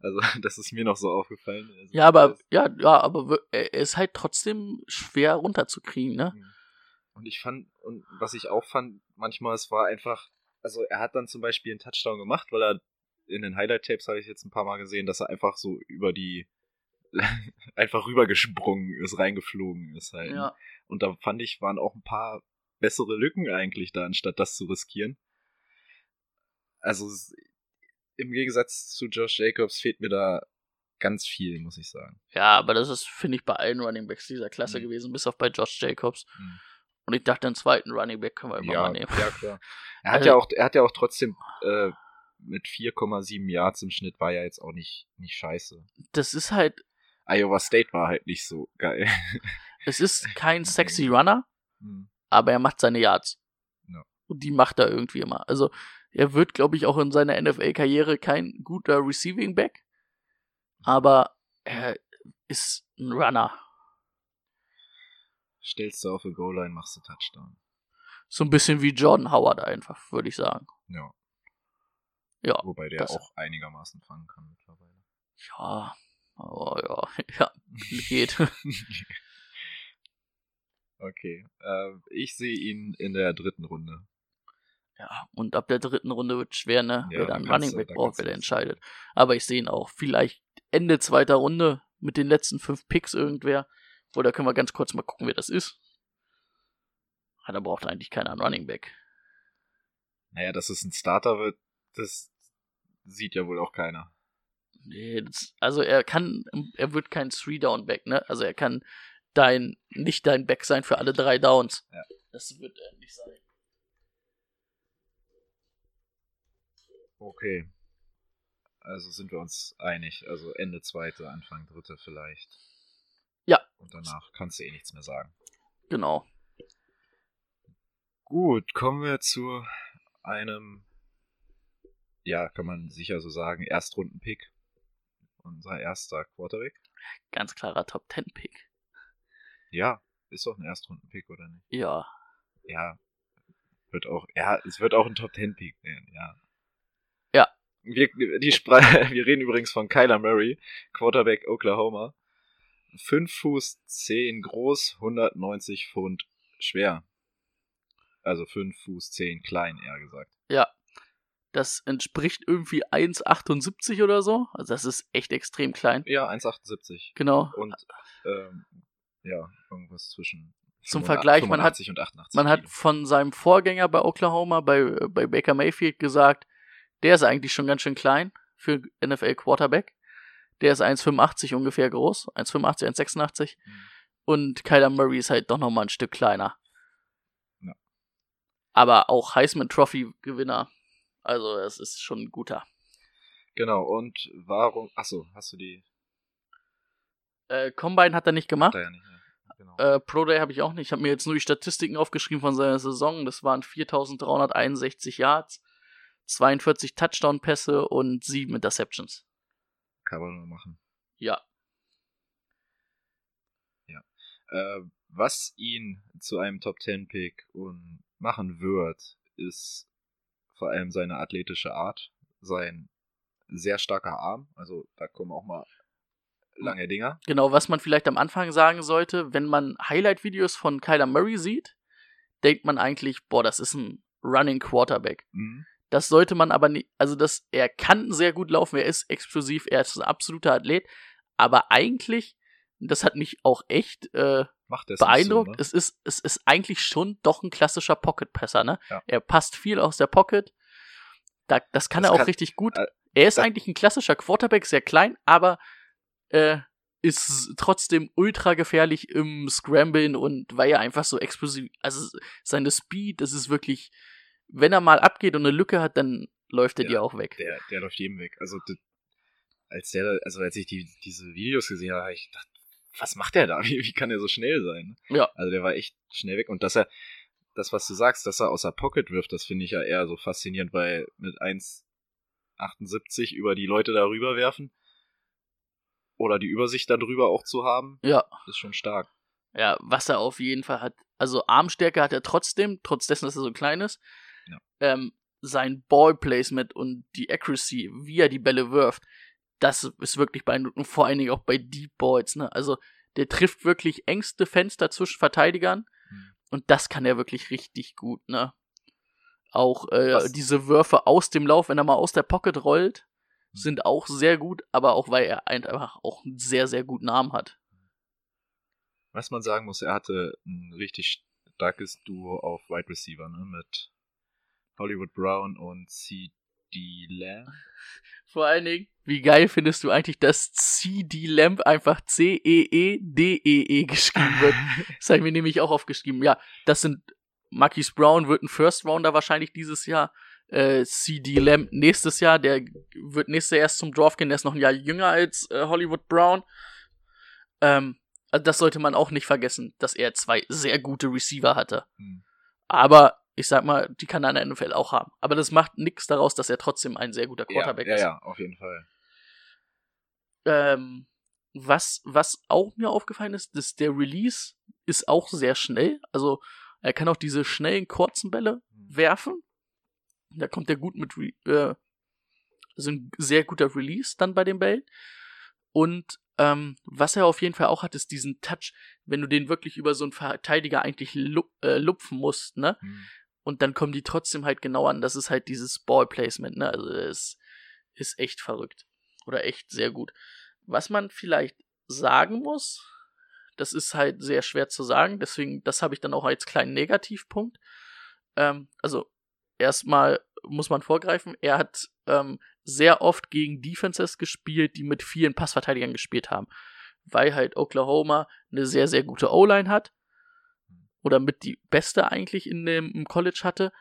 also [LAUGHS] das ist mir noch so aufgefallen. Also, Ja, aber ja, ja, aber er ist halt trotzdem schwer runterzukriegen, ne? Und ich fand, und was ich auch fand, manchmal, es war einfach, also er hat dann zum Beispiel einen Touchdown gemacht, weil er in den Highlight-Tapes habe ich jetzt ein paar Mal gesehen, dass er einfach so über die, [LAUGHS] einfach rübergesprungen ist, reingeflogen ist halt. Ja. Und da fand ich, waren auch ein paar bessere Lücken eigentlich da, anstatt das zu riskieren. Also im Gegensatz zu Josh Jacobs fehlt mir da ganz viel, muss ich sagen. Ja, aber das ist, finde ich, bei allen Running Backs dieser Klasse Mhm. gewesen, bis auf bei Josh Jacobs. Mhm. Und ich dachte, den zweiten Running Back können wir immer Ja, mal nehmen. ja, klar. [LAUGHS] Er hat Also- ja auch, er hat ja auch trotzdem äh, mit 4,7 Yards im Schnitt war ja jetzt auch nicht, nicht scheiße. Das ist halt, Iowa State war halt nicht so geil. [LAUGHS] es ist kein sexy Runner, Hm. aber er macht seine Yards. Ja. Und die macht er irgendwie immer. Also, er wird, glaube ich, auch in seiner NFL-Karriere kein guter Receiving Back, aber er ist ein Runner. Stellst du auf die Goal-Line, machst du Touchdown. So ein bisschen wie Jordan Howard einfach, würde ich sagen. Ja. Ja, Wobei der auch einigermaßen fangen kann mittlerweile. ja, oh, ja, [LAUGHS] ja, geht. [LAUGHS] Okay. Äh, ich sehe ihn in der dritten Runde. Ja, und ab der dritten Runde wird schwer, ne? Ja, wer da dann Running Back braucht, wer entscheidet. Aber ich sehe ihn auch. Vielleicht Ende zweiter Runde mit den letzten fünf Picks irgendwer. Oder können wir ganz kurz mal gucken, wer das ist. Ja, da braucht eigentlich keiner einen Running Back. Naja, dass es ein Starter wird, das sieht ja wohl auch keiner. Nee, das, also er kann, er wird kein Three-Down-Back, ne? Also er kann dein, nicht dein Back sein für alle drei Downs. Ja. Das wird er nicht sein. Okay. Also sind wir uns einig. Also Ende zweite, Anfang dritte vielleicht. Ja. Und danach kannst du eh nichts mehr sagen. Genau. Gut, kommen wir zu einem, ja, kann man sicher so sagen, Erstrunden-Pick. Unser erster Quarterback. Ganz klarer Top-10-Pick. Ja, Ist doch ein Erstrunden-Pick, oder nicht? Ja. Ja. Wird auch, ja, es wird auch ein Top Ten Pick werden, ja. Ja. Wir, die Spre [LAUGHS] wir reden übrigens von Kyler Murray, Quarterback Oklahoma. 5 Fuß 10 groß, 190 Pfund schwer. Also 5 Fuß 10 klein, eher gesagt. Ja. Das entspricht irgendwie 1,78 oder so. Also das ist echt extrem klein. Ja, 1,78. Genau. Und ähm, ja, irgendwas zwischen Zum 85 Vergleich, man hat- 85 und 88. Man hat von seinem Vorgänger bei Oklahoma, bei, bei Baker Mayfield, gesagt, der ist eigentlich schon ganz schön klein für NFL Quarterback. Der ist 1,85 ungefähr groß. 1,85, 1,86. Mhm. Und Kyler Murray ist halt doch nochmal ein Stück kleiner. Ja. Aber auch Heisman Trophy Gewinner. Also, es ist schon ein guter. Genau, und warum. Achso, hast du die. Äh, Combine hat er nicht gemacht. Da ja nicht, ne? Genau. Äh, Pro Day habe ich auch nicht. Ich habe mir jetzt nur die Statistiken aufgeschrieben von seiner Saison. Das waren 4361 Yards, 42 Touchdown-Pässe und 7 Interceptions. Kann man nur machen. Ja. Äh, was ihn zu einem Top 10 Pick und machen wird, ist vor allem seine athletische Art, sein sehr starker Arm. Also da kommen auch mal lange Dinger. Genau, was man vielleicht am Anfang sagen sollte, wenn man Highlight-Videos von Kyler Murray sieht, denkt man eigentlich, boah, das ist ein Running Quarterback. Mhm. Das sollte man aber nicht, also das, er kann sehr gut laufen, er ist explosiv, er ist ein absoluter Athlet, aber eigentlich, das hat mich auch echt äh, Macht es beeindruckt. So, ne? es, ist, es ist eigentlich schon doch ein klassischer Pocket-Passer, ne? Ja. Er passt viel aus der Pocket. Da, das kann Das er auch kann- richtig gut. äh, er ist eigentlich ein klassischer Quarterback, sehr klein, aber äh, ist trotzdem ultra gefährlich im Scramblen und weil er einfach so explosiv, also seine Speed, das ist wirklich, wenn er mal abgeht und eine Lücke hat, dann läuft er Ja, dir auch weg. Der, der läuft jedem weg. Also, als der, also als ich die, diese Videos gesehen habe, hab ich gedacht, was macht der da? [LAUGHS] Wie, wie kann der so schnell sein? Ja. Also der war echt schnell weg. Und dass er, das, was du sagst, dass er aus der Pocket wirft, das finde ich ja eher so faszinierend, weil mit 1,78 über die Leute darüber werfen oder die Übersicht darüber auch zu haben, Ja. ist schon stark. Ja, was er auf jeden Fall hat. Also Armstärke hat er trotzdem, trotz dessen, dass er so klein ist. Ja. Ähm, sein Ballplacement und die Accuracy, wie er die Bälle wirft, das ist wirklich beeindruckend. Vor allen Dingen auch bei Deep Balls. Ne? Also der trifft wirklich engste Fenster zwischen Verteidigern. Mhm. Und das kann er wirklich richtig gut. Ne? Auch äh, diese Würfe aus dem Lauf, wenn er mal aus der Pocket rollt, Mhm. sind auch sehr gut. Aber auch weil er einfach auch einen sehr, sehr guten Arm hat. Was man sagen muss, er hatte ein richtig starkes Duo auf Wide Receiver, ne, mit Hollywood Brown und C.D. Lamb. Vor allen Dingen, wie geil findest du eigentlich, dass CD Lamp einfach C-E-E-D-E-E geschrieben wird? [LAUGHS] Das habe ich mir nämlich auch aufgeschrieben. Ja, das sind Marquise Brown wird ein First Rounder wahrscheinlich dieses Jahr. Äh, CD Lamp nächstes Jahr, der wird nächstes Jahr erst zum Draft gehen, der ist noch ein Jahr jünger als äh, Hollywood Brown. Ähm, also das sollte man auch nicht vergessen, dass er zwei sehr gute Receiver hatte. Hm. Aber ich sag mal, die kann er in der NFL auch haben. Aber das macht nichts daraus, dass er trotzdem ein sehr guter Quarterback ja, ist. Ja, ja, auf jeden Fall. Ähm, was, was auch mir aufgefallen ist, dass der Release ist auch sehr schnell. Also er kann auch diese schnellen, kurzen Bälle werfen. Da kommt er gut mit, äh, also ein sehr guter Release dann bei den Bällen. Und ähm, was er auf jeden Fall auch hat, ist diesen Touch, wenn du den wirklich über so einen Verteidiger eigentlich lu äh, lupfen musst, ne? Hm. Und dann kommen die trotzdem halt genau an. Das ist halt dieses Ballplacement, ne? Also es ist echt verrückt. Oder echt sehr gut. Was man vielleicht sagen muss, das ist halt sehr schwer zu sagen, deswegen, das habe ich dann auch als kleinen Negativpunkt. Ähm, also, erstmal muss man vorgreifen, er hat ähm, sehr oft gegen Defenses gespielt, die mit vielen Passverteidigern gespielt haben. Weil halt Oklahoma eine sehr, sehr gute O-Line hat. Oder mit die beste eigentlich in dem im College hatte.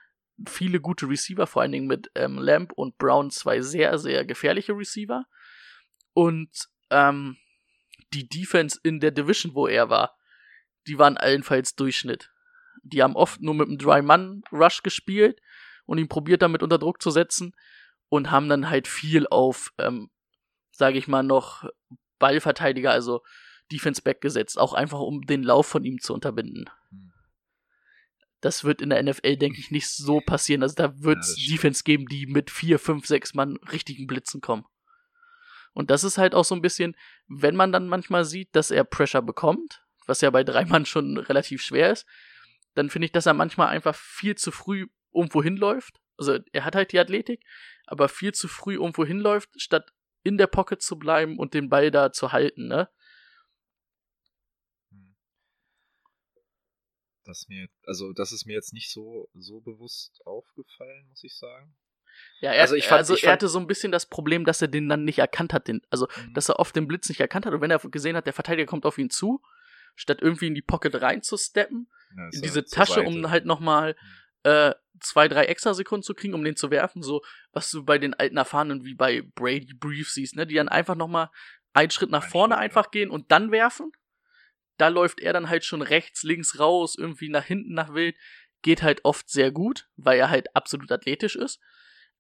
Viele gute Receiver, vor allen Dingen mit ähm, Lamb und Brown, zwei sehr, sehr gefährliche Receiver. Und ähm, die Defense in der Division, wo er war, die waren allenfalls Durchschnitt. Die haben oft nur mit einem Dry-Man-Rush gespielt und ihn probiert damit unter Druck zu setzen und haben dann halt viel auf, ähm, sage ich mal, noch Ballverteidiger, also Defense Back gesetzt, auch einfach um den Lauf von ihm zu unterbinden. Das wird in der NFL, denke ich, nicht so passieren. Also da wird es stimmt. Defense geben, die mit vier, fünf, sechs Mann richtigen Blitzen kommen. Und das ist halt auch so ein bisschen, wenn man dann manchmal sieht, dass er Pressure bekommt, was ja bei drei Mann schon relativ schwer ist, dann finde ich, dass er manchmal einfach viel zu früh irgendwo hinläuft. Also er hat halt die Athletik, aber viel zu früh irgendwo hinläuft, statt in der Pocket zu bleiben und den Ball da zu halten, ne? Das mir, also das ist mir jetzt nicht so, so bewusst aufgefallen, muss ich sagen. Ja, er, Also ich fand- also er hatte so ein bisschen das Problem, dass er den dann nicht erkannt hat, den, also Mhm. dass er oft den Blitz nicht erkannt hat und wenn er gesehen hat, der Verteidiger kommt auf ihn zu, statt irgendwie in die Pocket reinzusteppen, Ja, in diese Tasche, Seite. um halt nochmal äh, zwei, drei extra Sekunden zu kriegen, um den zu werfen, so was du bei den alten Erfahrenen wie bei Brady Brief siehst, ne, die dann einfach nochmal einen Schritt nach vorne einfach gehen und dann werfen. Da läuft er dann halt schon rechts, links raus, irgendwie nach hinten nach wild. Geht halt oft sehr gut, weil er halt absolut athletisch ist.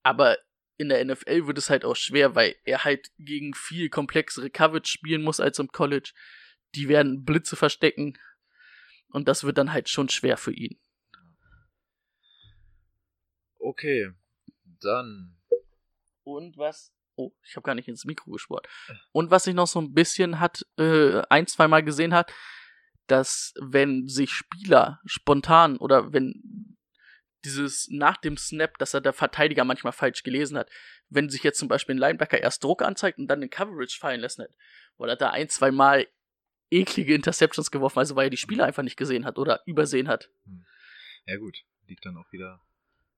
Aber in der NFL wird es halt auch schwer, weil er halt gegen viel komplexere Coverage spielen muss als im College. Die werden Blitze verstecken. Und das wird dann halt schon schwer für ihn. Okay, dann. Und was? Oh, ich habe gar nicht ins Mikro gespurt. Und was ich noch so ein bisschen hat, äh, ein, zweimal gesehen hat, dass wenn sich Spieler spontan oder wenn dieses nach dem Snap, dass er der Verteidiger manchmal falsch gelesen hat, wenn sich jetzt zum Beispiel ein Linebacker erst Druck anzeigt und dann den Coverage fallen lässt, nicht, hat er ein, zweimal eklige Interceptions geworfen, also weil er die Spieler einfach nicht gesehen hat oder übersehen hat. Ja gut, liegt dann auch wieder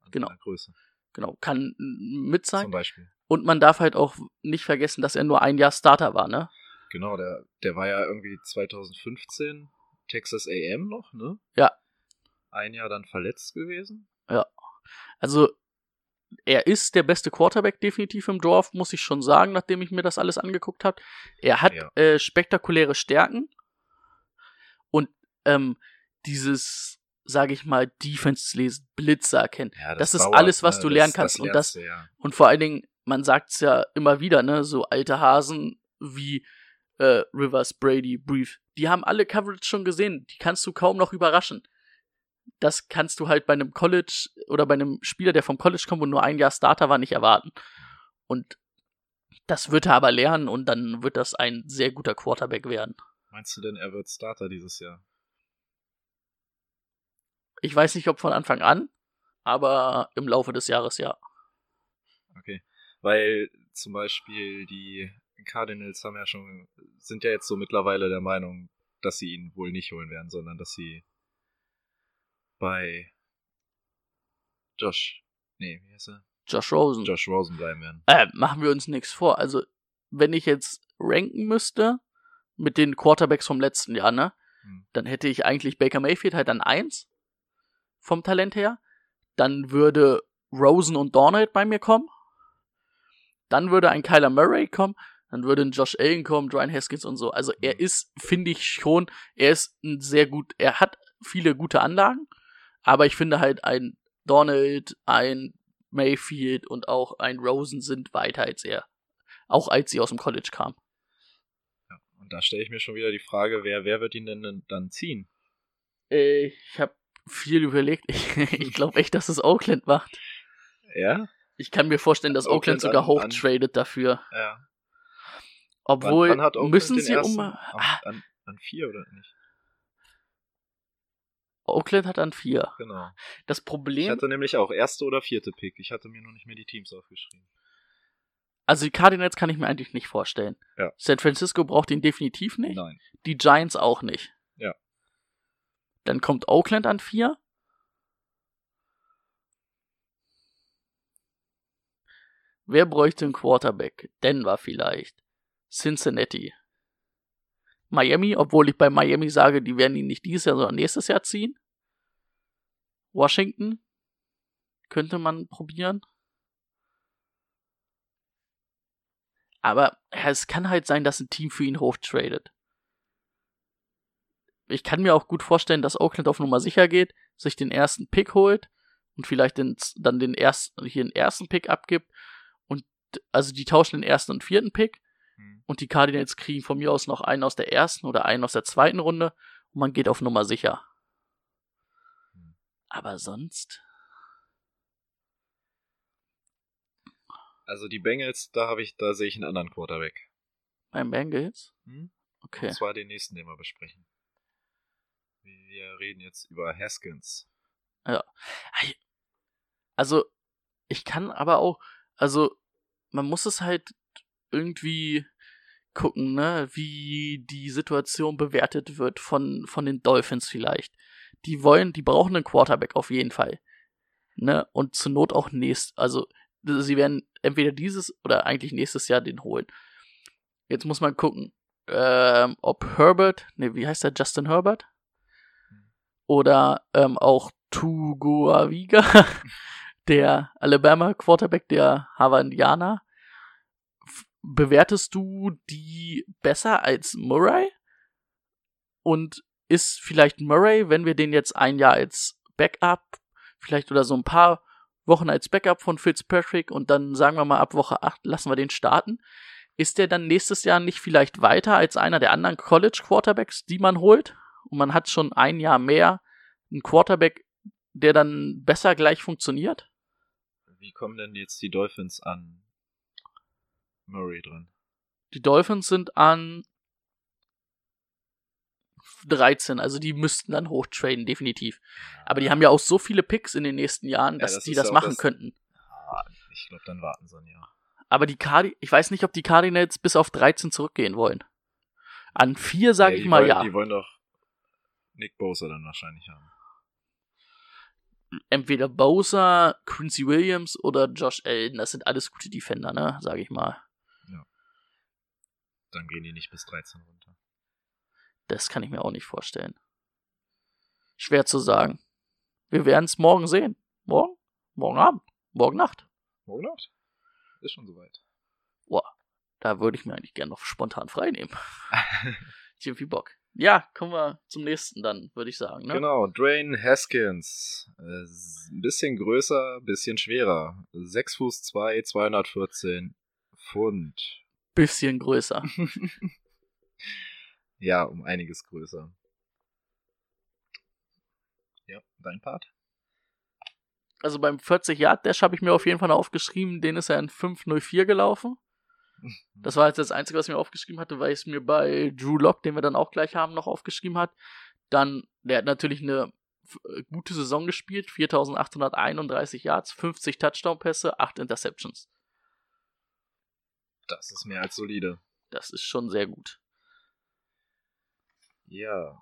an Genau. Größe. Genau, kann mm, mit sein. Zum Beispiel. Und man darf halt auch nicht vergessen, dass er nur ein Jahr Starter war, ne? Genau, der, der war ja irgendwie 2015 Texas AM noch, ne? Ja. Ein Jahr dann verletzt gewesen. Also, er ist der beste Quarterback definitiv im Draft, muss ich schon sagen, nachdem ich mir das alles angeguckt habe. Er hat Ja. äh, spektakuläre Stärken und ähm, dieses, sage ich mal, Defense lesen, Blitze erkennen. Ja, Das ist dauert, alles, was ne? du Das- lernen kannst. Das Und das- du, ja. Und vor allen Dingen, man sagt's ja immer wieder, ne, so alte Hasen wie äh, Rivers, Brady, Brief, die haben alle Coverage schon gesehen. Die kannst du kaum noch überraschen. Das kannst du halt bei einem College oder bei einem Spieler, der vom College kommt und nur ein Jahr Starter war, nicht erwarten. Und das wird er aber lernen und dann wird das ein sehr guter Quarterback werden. Meinst du denn, er wird Starter dieses Jahr? Ich weiß nicht, ob von Anfang an, aber im Laufe des Jahres ja. Okay. Weil zum Beispiel die Cardinals haben ja schon, sind ja jetzt so mittlerweile der Meinung, dass sie ihn wohl nicht holen werden, sondern dass sie bei Josh, nee, wie heißt er? Josh Rosen. Josh Rosen bleiben werden. Äh, machen wir uns nichts vor. Also, wenn ich jetzt ranken müsste mit den Quarterbacks vom letzten Jahr, ne, Hm. dann hätte ich eigentlich Baker Mayfield halt an 1 vom Talent her. Dann würde Rosen und Donald bei mir kommen. Dann würde ein Kyler Murray kommen. Dann würde ein Josh Allen kommen, Brian Haskins und so. Also er Hm. ist, finde ich schon, er ist ein sehr gut, er hat viele gute Anlagen, aber ich finde halt ein Donald, ein Mayfield und auch ein Rosen sind weiter als er. Auch als sie aus dem College kamen. Ja. Und da stelle ich mir schon wieder die Frage, wer, wer wird ihn denn dann ziehen? Äh, Ich habe viel überlegt. [LAUGHS] Ich, ich glaube echt, dass es Oakland macht. Ja? Ich kann mir vorstellen, dass Oakland, Oakland sogar an- hochtradet dafür. Ja. Obwohl, wann, wann müssen sie ersten? um. Am- Ah, an, an vier oder nicht? Oakland hat an vier. Genau. Das Ich Problem, hatte nämlich auch erste oder vierte Pick. Ich hatte mir noch nicht mehr die Teams aufgeschrieben. also die Cardinals kann ich mir eigentlich nicht vorstellen. Ja. San Francisco braucht ihn definitiv nicht. Nein. Die Giants auch nicht. Ja. Dann kommt Oakland an vier. Wer bräuchte einen Quarterback? Denver vielleicht. Cincinnati. Miami, obwohl ich bei Miami sage, die werden ihn nicht dieses Jahr, sondern nächstes Jahr ziehen. Washington. Könnte man probieren. Aber es kann halt sein, dass ein Team für ihn hochtradet. Ich kann mir auch gut vorstellen, dass Oakland auf Nummer sicher geht, sich den ersten Pick holt und vielleicht den, dann den ersten, hier den ersten Pick abgibt also die tauschen den ersten und vierten Pick Hm. und die Cardinals kriegen von mir aus noch einen aus der ersten oder einen aus der zweiten Runde und man geht auf Nummer sicher. Aber sonst. Also die Bengals, da habe ich, da sehe ich einen anderen Quarterback. Beim Bengals? Hm? Okay. Und zwar den nächsten, den wir besprechen. Wir reden jetzt über Haskins. Ja. Also, ich kann aber auch, also, man muss es halt irgendwie gucken, ne, wie die Situation bewertet wird von, von den Dolphins vielleicht. Die wollen, die brauchen einen Quarterback auf jeden Fall. Ne, und zur Not auch nächst, also, sie werden entweder dieses oder eigentlich nächstes Jahr den holen. Jetzt muss man gucken, ähm, ob Herbert, ne, wie heißt der, Justin Herbert? Oder ähm, auch Tuguaviga, [LAUGHS] der Alabama Quarterback der Hawaiianer. Bewertest du die besser als Murray? Und ist vielleicht Murray, wenn wir den jetzt ein Jahr als Backup, vielleicht oder so ein paar Wochen als Backup von Fitzpatrick und dann sagen wir mal ab Woche 8 lassen wir den starten, ist der dann nächstes Jahr nicht vielleicht weiter als einer der anderen College Quarterbacks, die man holt? Und man hat schon ein Jahr mehr einen Quarterback, der dann besser gleich funktioniert? Wie kommen denn jetzt die Dolphins an Murray dran? Die Dolphins sind an 13, also die müssten dann hochtraden, definitiv. Aber die haben ja auch so viele Picks in den nächsten Jahren, dass das die das ja machen das- könnten. Ah, ich glaube, dann warten sie ein Jahr. Aber die Cardi ich weiß nicht, ob die Cardinals bis auf 13 zurückgehen wollen. An 4 sage Nee, ich mal wollen, ja. Die wollen doch Nick Bosa dann wahrscheinlich haben. Entweder Bowser, Quincy Williams oder Josh Allen. Das sind alles gute Defender, ne? Sage ich mal. Dann gehen die nicht bis 13 runter. Das kann ich mir auch nicht vorstellen. Schwer zu sagen. Wir werden es morgen sehen. Morgen? Morgen Abend? Morgen Nacht? Morgen Nacht? Ist schon soweit. Da würde ich mir eigentlich gerne noch spontan frei nehmen. [LAUGHS] Ich hab viel Bock. Ja, kommen wir zum nächsten dann, würde ich sagen. Ne? Genau, Dwayne Haskins. Äh, ein bisschen größer, bisschen schwerer. 6 Fuß 2, 214 Pfund. Bisschen größer. [LAUGHS] Ja, um einiges größer. Ja, dein Part? Also beim 40 Yard Dash habe ich mir auf jeden Fall noch aufgeschrieben, den ist er in 504 gelaufen. Das war jetzt das Einzige, was ich mir aufgeschrieben hatte, weil ich es mir bei Drew Lock, den wir dann auch gleich haben, noch aufgeschrieben hat. Dann, der hat natürlich eine äh, gute Saison gespielt, 4831 Yards, 50 Touchdown-Pässe, 8 Interceptions. Das ist mehr als solide. Das ist schon sehr gut. Ja.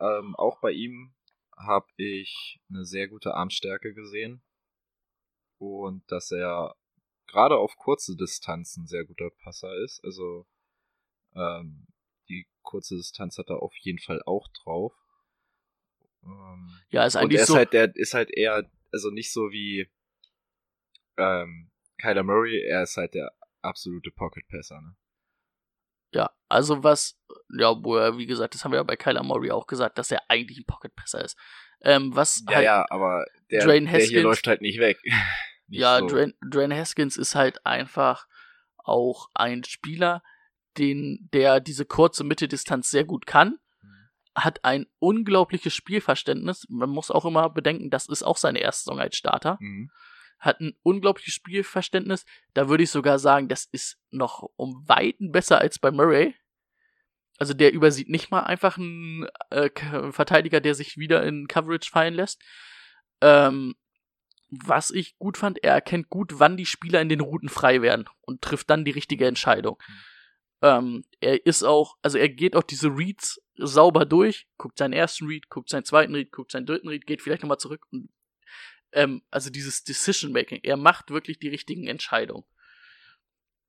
Ähm, auch bei ihm habe ich eine sehr gute Armstärke gesehen. Und dass er gerade auf kurze Distanzen sehr guter Passer ist. Also ähm, die kurze Distanz hat er auf jeden Fall auch drauf. Ähm, Ja, ist und eigentlich er ist so. halt, der ist halt eher, also nicht so wie ähm, Kyler Murray, er ist halt der absolute Pocket-Passer, ne? Ja, also was, ja, wo er, wie gesagt, das haben wir ja bei Kyler Murray auch gesagt, dass er eigentlich ein Pocket-Passer ist. Ähm, was Ja, halt, ja, aber der, Dwayne der hier Haskins- läuft halt nicht weg. [LAUGHS] Nicht ja, so. Dwayne, Dwayne Haskins ist halt einfach auch ein Spieler, den, der diese kurze Mitteldistanz sehr gut kann, Mhm. hat ein unglaubliches Spielverständnis. Man muss auch immer bedenken, das ist auch seine erste Saison als Starter. Mhm. Hat ein unglaubliches Spielverständnis. Da würde ich sogar sagen, das ist noch um Weiten besser als bei Murray. Also der übersieht nicht mal einfach einen äh, Verteidiger, der sich wieder in Coverage fallen lässt. Ähm, was ich gut fand, er erkennt gut, wann die Spieler in den Routen frei werden und trifft dann die richtige Entscheidung. Ähm, er ist auch, also er geht auch diese Reads sauber durch, guckt seinen ersten Read, guckt seinen zweiten Read, guckt seinen dritten Read, geht vielleicht nochmal zurück und ähm, also dieses Decision Making, er macht wirklich die richtigen Entscheidungen.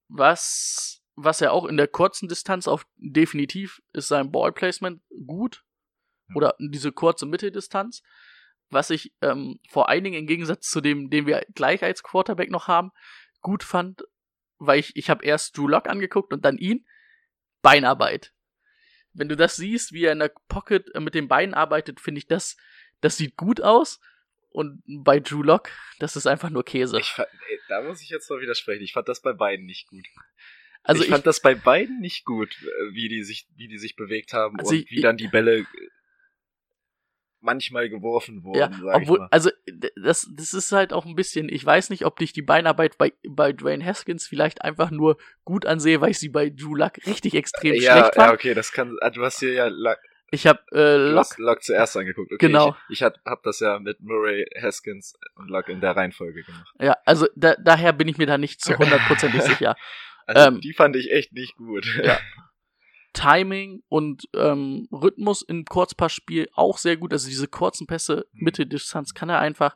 Was, was er auch in der kurzen Distanz auf definitiv ist sein Ball Placement gut. Oder diese kurze Mitteldistanz. Was ich ähm, vor allen Dingen im Gegensatz zu dem, den wir gleich als Quarterback noch haben, gut fand, weil ich, ich habe erst Drew Lock angeguckt und dann ihn. Beinarbeit. Wenn du das siehst, wie er in der Pocket äh, mit den Beinen arbeitet, finde ich das, das sieht gut aus. Und bei Drew Lock, das ist einfach nur Käse. Ich fand, ey, da muss ich jetzt mal widersprechen. Ich fand das bei beiden nicht gut. Also ich, ich, fand das bei beiden nicht gut, äh, wie die sich, wie die sich bewegt haben Also und ich- wie dann die Bälle äh, manchmal geworfen wurden, ja, sag obwohl, ich mal. also das, das ist halt auch ein bisschen, ich weiß nicht, ob ich die Beinarbeit bei, bei Dwayne Haskins vielleicht einfach nur gut ansehe, weil ich sie bei Drew Luck richtig extrem ja, schlecht ja, fand. okay, das kann. ah, Du hast hier ja Ich habe äh, hast Luck zuerst angeguckt. Okay, Genau. Ich, ich hab, hab das ja mit Murray, Haskins und Luck in der Reihenfolge gemacht. ja, also da, daher bin ich mir da nicht zu [LAUGHS] hundertprozentig sicher. Also Ähm, die fand ich echt nicht gut. Ja. [LAUGHS] Timing und ähm, Rhythmus im Kurzpassspiel auch sehr gut. Also diese kurzen Pässe, Mhm. Mitteldistanz kann er einfach.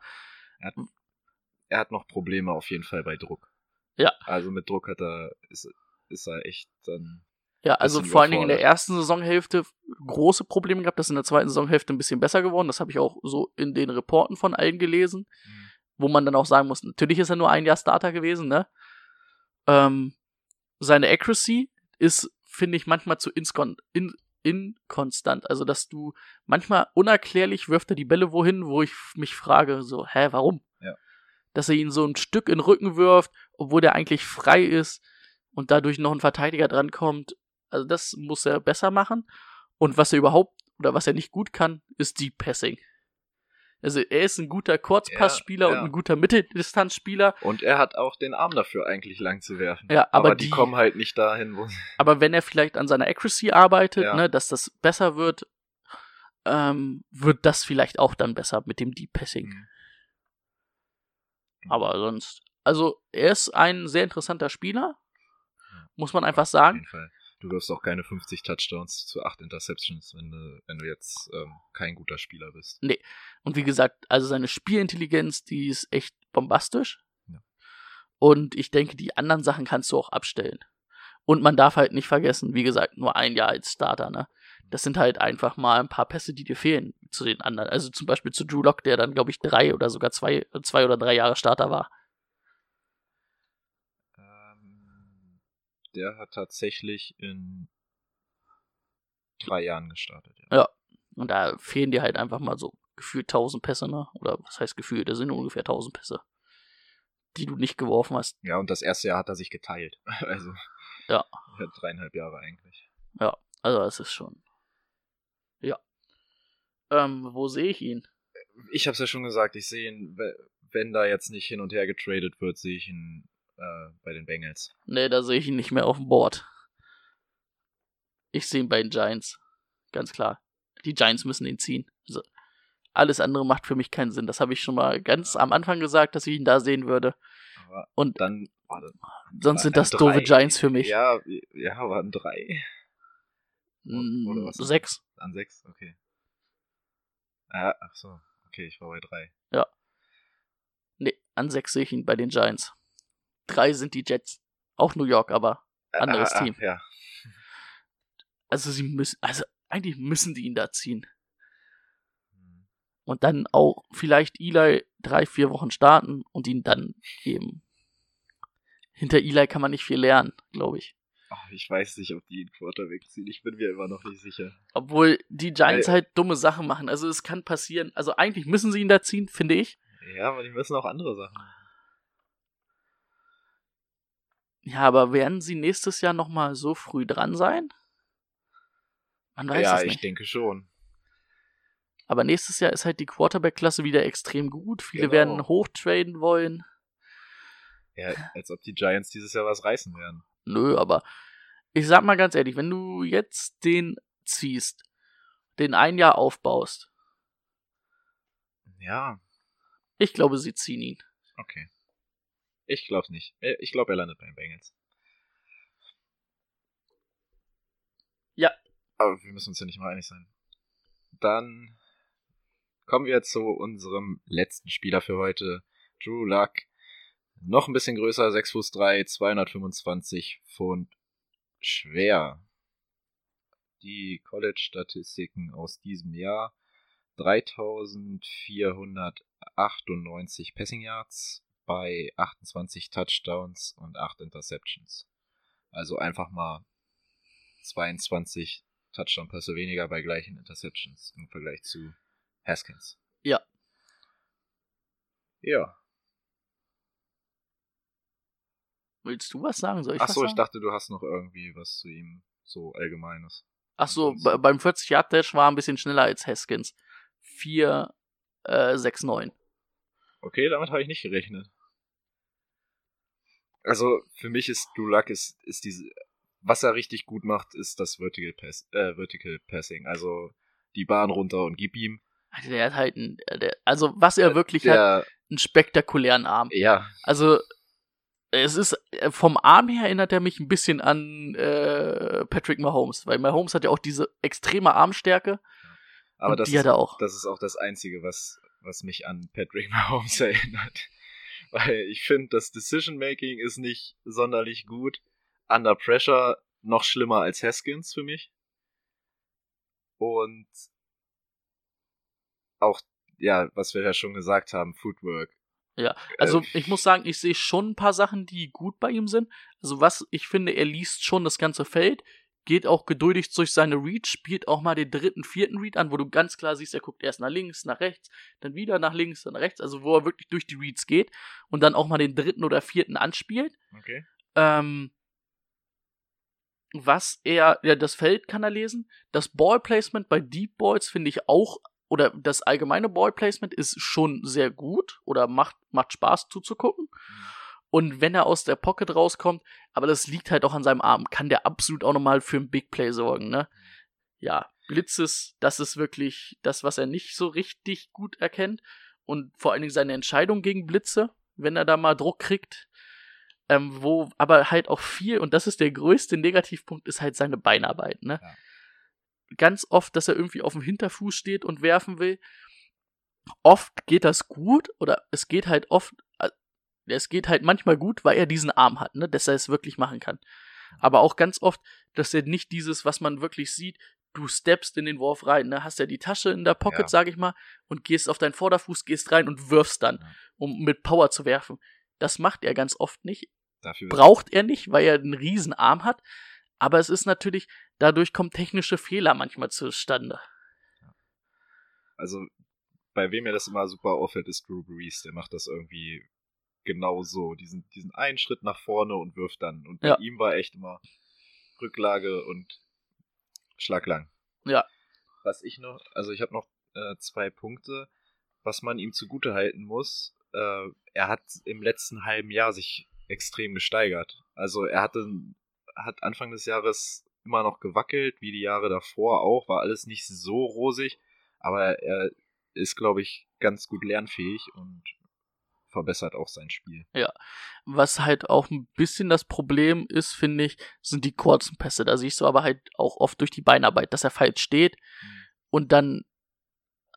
er hat noch Probleme auf jeden Fall bei Druck. Ja. Also mit Druck hat er, ist, ist er echt dann. Ja, also vor allen Dingen in der ersten Saisonhälfte große Probleme gehabt. Das ist in der zweiten Saisonhälfte ein bisschen besser geworden. Das habe ich auch so in den Reporten von allen gelesen, wo man dann auch sagen muss, natürlich ist er nur ein Jahr Starter gewesen, ne? Ähm, seine Accuracy ist, finde ich, manchmal zu inskon in inkonstant. Also, dass du manchmal unerklärlich wirft er die Bälle wohin, wo ich mich frage, so, hä, warum? Ja. Dass er ihn so ein Stück in den Rücken wirft, obwohl der eigentlich frei ist und dadurch noch ein Verteidiger drankommt. Also, das muss er besser machen. Und was er überhaupt oder was er nicht gut kann, ist Deep Passing. Also, er ist ein guter Kurzpassspieler Ja, ja. und ein guter Mitteldistanzspieler. Und er hat auch den Arm dafür, eigentlich lang zu werfen. Ja, aber die, die- kommen halt nicht dahin, wo Aber wenn er vielleicht an seiner Accuracy arbeitet, Ja. ne, dass das besser wird, ähm, wird das vielleicht auch dann besser mit dem Deep Passing. Mhm. Aber sonst, also er ist ein sehr interessanter Spieler, muss man einfach Auf sagen. jeden Fall. Du wirfst auch keine 50 Touchdowns zu 8 Interceptions, wenn du, wenn du jetzt ähm, kein guter Spieler bist. Und wie gesagt, also seine Spielintelligenz, die ist echt bombastisch. Ja. Und ich denke, die anderen Sachen kannst du auch abstellen. Und man darf halt nicht vergessen, wie gesagt, nur ein Jahr als Starter, ne? Das sind halt einfach mal ein paar Pässe, die dir fehlen zu den anderen. Also zum Beispiel zu Drew Lock, der dann, glaube ich, drei oder sogar zwei, zwei oder drei Jahre Starter war. Der hat tatsächlich in drei Jahren gestartet. Ja. Ja. Und da fehlen dir halt einfach mal so gefühlt 1000 Pässe, ne? Oder was heißt gefühlt? Das sind ungefähr 1000 Pässe, die du nicht geworfen hast. ja, und das erste Jahr hat er sich geteilt. [LAUGHS] Also Ja. dreieinhalb Jahre eigentlich. Also das ist schon. Ja. Ähm, wo sehe ich ihn? Ich habe es ja schon gesagt, ich sehe ihn, we- wenn da jetzt nicht hin und her getradet wird, sehe ich ihn äh, bei den Bengals. Nee, da sehe ich ihn nicht mehr auf dem Board. Ich sehe ihn bei den Giants. Ganz klar. Die Giants müssen ihn ziehen. Also, alles andere macht für mich keinen Sinn. Das habe ich schon mal ganz am Anfang gesagt, dass ich ihn da sehen würde. Aber Und dann warte, sonst sind das drei. doofe Giants für mich. Ja, ja, waren drei. Oder was? Sechs. An sechs, okay. Ja, ach so, okay, ich war bei drei. Nee, an sechs sehe ich ihn bei den Giants. Drei sind die Jets. Auch New York, aber anderes Ah, ah, Team. Ja, Also sie müssen, also eigentlich müssen die ihn da ziehen. Hm. Und dann auch vielleicht Eli drei, vier Wochen starten und ihn dann geben. Hinter Eli kann man nicht viel lernen, glaube ich. Ach, ich weiß nicht, ob die ihn Quarterback ziehen. Ich bin mir immer noch nicht sicher. Obwohl die Giants Äh, halt dumme Sachen machen. Also es kann passieren. Also eigentlich müssen sie ihn da ziehen, finde ich. Ja, aber die müssen auch andere Sachen machen. Ja, aber werden sie nächstes Jahr nochmal so früh dran sein? Man weiß ja, es ich nicht. denke schon. Aber nächstes Jahr ist halt die Quarterback-Klasse wieder extrem gut. Viele Genau. werden hochtraden wollen. Ja, als ob die Giants dieses Jahr was reißen werden. Nö, aber ich sag mal ganz ehrlich, wenn du jetzt den ziehst, den ein Jahr aufbaust, Ja, ich glaube, sie ziehen ihn. okay. Ich glaub's nicht. Äh, Ich glaube, er landet bei den Bengals. Ja. Aber wir müssen uns ja nicht mal einig sein. Dann kommen wir zu unserem letzten Spieler für heute. Drew Luck. Noch ein bisschen größer, 6 Fuß 3, 225 Pfund schwer. Die College-Statistiken aus diesem Jahr. 3498 Passing Yards bei 28 Touchdowns und 8 Interceptions. Also einfach mal 22 Touchdown-Pässe weniger bei gleichen Interceptions im Vergleich zu Haskins. Ja. Ja. Willst du was sagen? Soll ich Ach so, ich dachte, du hast noch irgendwie was zu ihm so allgemeines. Ach so, beim 40 Yard Dash war er ein bisschen schneller als Haskins. 4 äh, 6 9. Okay, damit habe ich nicht gerechnet. Also für mich ist Drew Luck ist, ist diese, was er richtig gut macht, ist das Vertical Pass, äh, Vertical Passing. Also die Bahn runter und gib ihm. Also der hat halt ein, äh, der, also was er wirklich hat, Der, einen spektakulären Arm. ja, Also es ist äh, vom Arm her erinnert er mich ein bisschen an äh, Patrick Mahomes, weil Mahomes hat ja auch diese extreme Armstärke. aber Und das die ist, hat er auch. das ist auch das Einzige, was, was mich an Patrick Mahomes [LAUGHS] erinnert. Weil ich finde, das Decision Making ist nicht sonderlich gut. Under Pressure noch schlimmer als Haskins für mich. Und auch, ja, was wir ja schon gesagt haben, Footwork. Ja, also Äh, ich muss sagen, ich sehe schon ein paar Sachen, die gut bei ihm sind. Also was ich finde, er liest schon das ganze Feld, geht auch geduldig durch seine Reads, spielt auch mal den dritten, vierten Read an, wo du ganz klar siehst, er guckt erst nach links, nach rechts, dann wieder nach links, dann nach rechts, also wo er wirklich durch die Reads geht und dann auch mal den dritten oder vierten anspielt. Okay. Ähm, was er, ja, das Feld kann er lesen. Das Ballplacement bei Deep Balls finde ich auch, oder das allgemeine Ballplacement ist schon sehr gut oder macht, macht Spaß zuzugucken. Und wenn er aus der Pocket rauskommt, aber das liegt halt auch an seinem Arm, kann der absolut auch nochmal für ein Big Play sorgen, ne? Ja, Blitzes, das ist wirklich das, was er nicht so richtig gut erkennt. Und vor allen Dingen seine Entscheidung gegen Blitze, wenn er da mal Druck kriegt, ähm, wo aber halt auch viel, und das ist der größte Negativpunkt, ist halt seine Beinarbeit, ne? Ja. Ganz oft, dass er irgendwie auf dem Hinterfuß steht und werfen will. Oft geht das gut, oder es geht halt oft, es geht halt manchmal gut, weil er diesen Arm hat, ne, dass er es wirklich machen kann. Aber auch ganz oft, dass er nicht dieses, was man wirklich sieht, du steppst in den Wurf rein, ne, hast ja die Tasche in der Pocket, Ja. sag ich mal, und gehst auf deinen Vorderfuß, gehst rein und wirfst dann, Ja. um mit Power zu werfen. Das macht er ganz oft nicht. Dafür Braucht er nicht, weil er einen riesen Arm hat. Aber es ist natürlich, dadurch kommen technische Fehler manchmal zustande. also bei wem mir das immer super auffällt, ist Drew Brees. Der macht das irgendwie genau so. Diesen, diesen einen Schritt nach vorne und wirft dann. Und bei Ja. ihm war echt immer Rücklage und Schlag lang. Ja. Was ich noch, also ich habe noch äh, zwei Punkte, was man ihm zugute halten muss. Äh, er hat im letzten halben Jahr sich extrem gesteigert. Also er hatte, hat Anfang des Jahres immer noch gewackelt, wie die Jahre davor auch, war alles nicht so rosig, aber er ist, glaube ich, ganz gut lernfähig und verbessert auch sein Spiel. Was halt auch ein bisschen das Problem ist, finde ich, sind die kurzen Pässe. Da siehst du aber halt auch oft durch die Beinarbeit, dass er falsch steht und dann,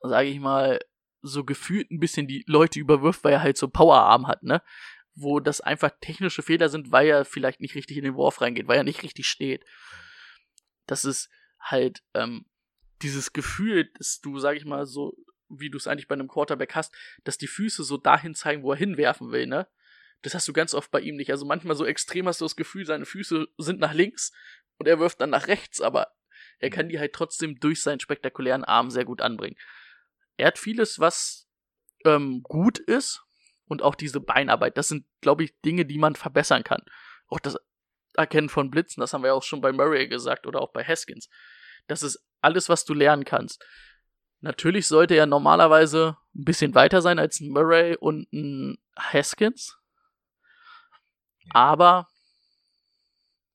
sage ich mal, so gefühlt ein bisschen die Leute überwirft, weil er halt so Powerarm hat, ne? Wo das einfach technische Fehler sind, weil er vielleicht nicht richtig in den Wurf reingeht, weil er nicht richtig steht. Das ist halt ähm, dieses Gefühl, dass du, sag ich mal, so, wie du es eigentlich bei einem Quarterback hast, dass die Füße so dahin zeigen, wo er hinwerfen will, ne? Das hast du ganz oft bei ihm nicht. Also manchmal so extrem hast du das Gefühl, seine Füße sind nach links und er wirft dann nach rechts, aber er kann die halt trotzdem durch seinen spektakulären Arm sehr gut anbringen. Er hat vieles, was ähm, gut ist und auch diese Beinarbeit. Das sind, glaube ich, Dinge, die man verbessern kann. Auch das Erkennen von Blitzen, das haben wir ja auch schon bei Murray gesagt oder auch bei Haskins. Das ist alles, was du lernen kannst. Natürlich sollte er normalerweise ein bisschen weiter sein als ein Murray und ein Haskins. Aber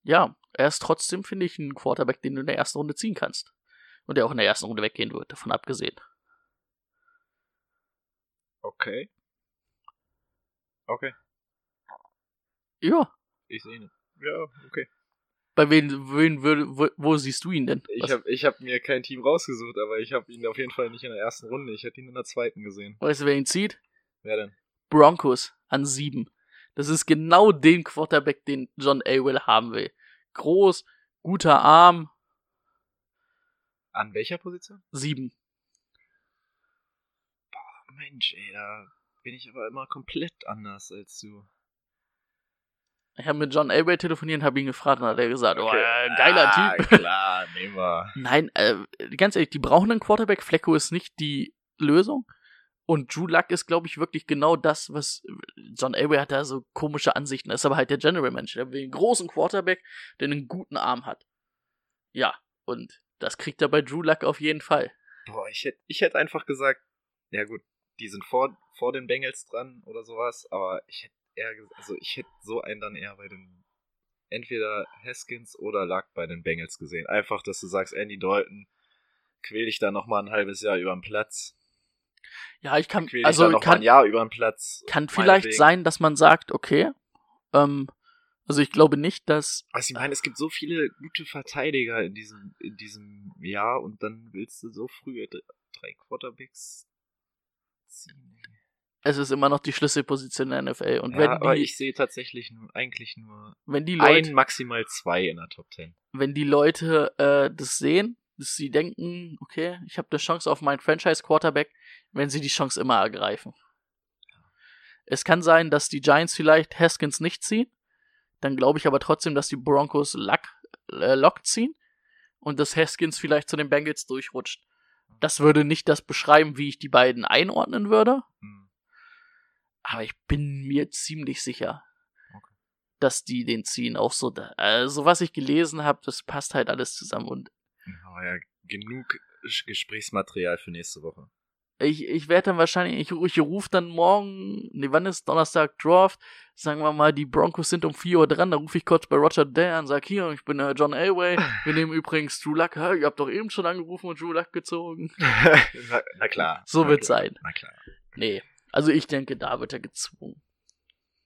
ja, er ist trotzdem, finde ich, ein Quarterback, den du in der ersten Runde ziehen kannst. Und der auch in der ersten Runde weggehen wird, davon abgesehen. Okay. Okay. Ja. Ich sehe ihn. Ja, okay. Bei wen, wen würde, wo, wo siehst du ihn denn? Ich Was- habe ich hab mir kein Team rausgesucht, aber ich habe ihn auf jeden Fall nicht in der ersten Runde. Ich hätte ihn in der zweiten gesehen. weißt du, wer ihn zieht? Wer denn? Broncos an sieben. Das ist genau den Quarterback, den John Awell haben will. Groß, guter Arm, An welcher Position? sieben. Mensch, ey, da bin ich aber immer komplett anders als du. Ich habe mit John Elway telefoniert und habe ihn gefragt und hat er gesagt, oh, Okay. äh, geiler ah, Typ. klar, nehmen wir. [LAUGHS] Nein, äh, ganz ehrlich, die brauchen einen Quarterback. Flecko ist nicht die Lösung. Und Drew Luck ist, glaube ich, wirklich genau das, was John Elway hat da so komische Ansichten. Er ist aber halt der General Manager. Der will einen großen Quarterback, der einen guten Arm hat. Ja, und das kriegt er bei Drew Luck auf jeden Fall. Boah, ich hätte ich hätt einfach gesagt, ja gut, die sind vor, vor den Bengals dran oder sowas, aber ich hätte eher, also ich hätte so einen dann eher bei den, entweder Haskins oder Luck bei den Bengals gesehen. Einfach, dass du sagst, Andy Dalton, quäl dich da nochmal ein halbes Jahr über den Platz. Ja, ich kann, Quäl dich also da noch mal kann, ein Jahr über den Platz. kann vielleicht sein, dass man sagt, okay, ähm, also ich glaube nicht, dass, Also ich meine, es gibt so viele gute Verteidiger in diesem, in diesem Jahr und dann willst du so früh drei Quarterbacks ziehen. Es ist immer noch die Schlüsselposition der NFL. Und Ja, wenn aber die, ich sehe tatsächlich nur, eigentlich nur wenn die ein, Leute, maximal zwei in der Top Ten. wenn die Leute äh, das sehen, dass sie denken, okay, ich habe eine Chance auf meinen Franchise-Quarterback, wenn sie die Chance immer ergreifen. Es kann sein, dass die Giants vielleicht Haskins nicht ziehen, dann glaube ich aber trotzdem, dass die Broncos Luck, äh, Lock ziehen und dass Haskins vielleicht zu den Bengals durchrutscht. Das würde nicht das beschreiben, wie ich die beiden einordnen würde, Hm. Aber ich bin mir ziemlich sicher, Okay. dass die den ziehen. Auch so, da, also was ich gelesen habe, das passt halt alles zusammen und Aber ja, genug Gesprächsmaterial für nächste Woche. ich, ich werde dann wahrscheinlich, ich, ich rufe dann morgen, nee, wann ist Donnerstag Draft? Sagen wir mal, die Broncos sind um 4 Uhr dran, da rufe ich kurz bei Roger Dale an, sag hier, ich bin äh, John Elway, [LAUGHS] wir nehmen übrigens Drew Luck, Hä, ihr habt doch eben schon angerufen und Drew Luck gezogen. [LAUGHS] na, na klar. So na wird's klar, sein. Na klar. Nee, also ich denke, da wird er gezwungen.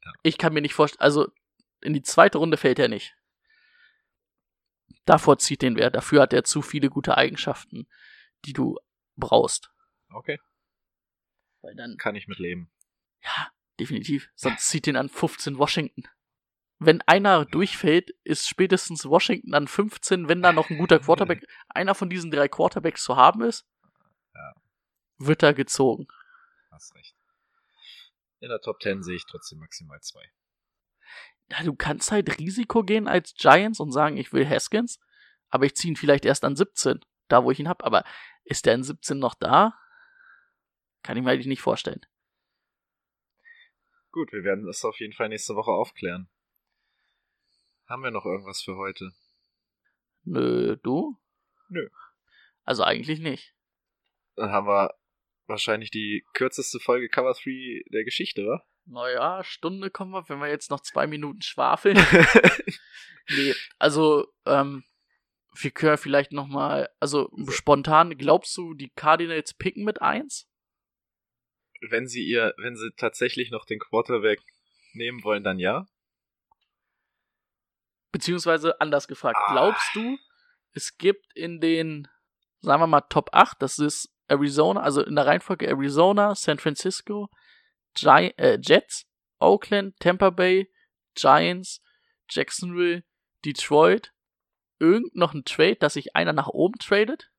Ja. Ich kann mir nicht vorstellen, also in die zweite Runde fällt er nicht. Davor zieht den wer, dafür hat er zu viele gute Eigenschaften, die du brauchst. Okay. Weil dann Kann ich mit leben. Ja, definitiv. Sonst zieht den an 15 Washington. Wenn einer durchfällt, ist spätestens Washington an 15, wenn da noch ein guter [LAUGHS] Quarterback, einer von diesen drei Quarterbacks zu haben ist, Ja. wird er gezogen. Hast recht. In der Top Ten sehe ich trotzdem maximal zwei. Ja, du kannst halt Risiko gehen als Giants und sagen, ich will Haskins, aber ich ziehe ihn vielleicht erst an 17, da wo ich ihn hab. Aber ist der an 17 noch da? Kann ich mir eigentlich nicht vorstellen. Gut, wir werden das auf jeden Fall nächste Woche aufklären. Haben wir noch irgendwas für heute? Nö, du? Nö. Also eigentlich nicht. Dann haben wir wahrscheinlich die kürzeste Folge Cover 3 der Geschichte, wa? Naja, Stunde kommen wir, wenn wir jetzt noch zwei Minuten schwafeln. [LAUGHS] nee, also, ähm, wir können vielleicht noch mal, also spontan, glaubst du, die Cardinals picken mit eins? wenn sie ihr, wenn sie tatsächlich noch den Quarterback nehmen wollen, dann ja. Beziehungsweise anders gefragt, Ah. glaubst du, es gibt in den, sagen wir mal, Top 8, das ist Arizona, also in der Reihenfolge Arizona, San Francisco, Gi äh, Jets, Oakland, Tampa Bay, Giants, Jacksonville, Detroit, irgend noch ein Trade, dass sich einer nach oben tradet?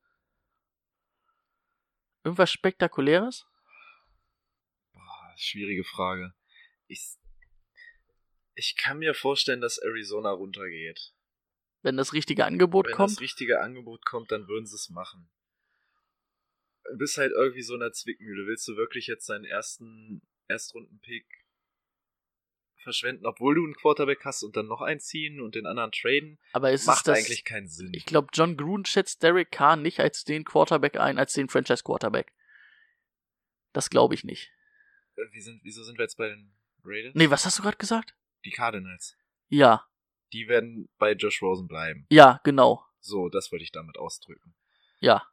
Irgendwas Spektakuläres? Boah, schwierige Frage. Ich, ich kann mir vorstellen, dass Arizona runtergeht. Wenn das richtige Angebot Wenn kommt? das richtige Angebot kommt, dann würden sie es machen. Du bist halt irgendwie so in der Zwickmühle. Willst du wirklich jetzt deinen ersten Erstrunden-Pick verschwenden, obwohl du einen Quarterback hast und dann noch einen ziehen und den anderen traden? Aber es Macht ist das, eigentlich keinen Sinn. Ich glaube, John Gruden schätzt Derek Carr nicht als den Quarterback ein, als den Franchise-Quarterback. Das glaube ich nicht. Äh, Wie sind, wieso sind wir jetzt bei den Raiders? Nee, was hast du gerade gesagt? Die Cardinals. Ja, Die werden bei Josh Rosen bleiben. ja, genau. So, das wollte ich damit ausdrücken. Ja.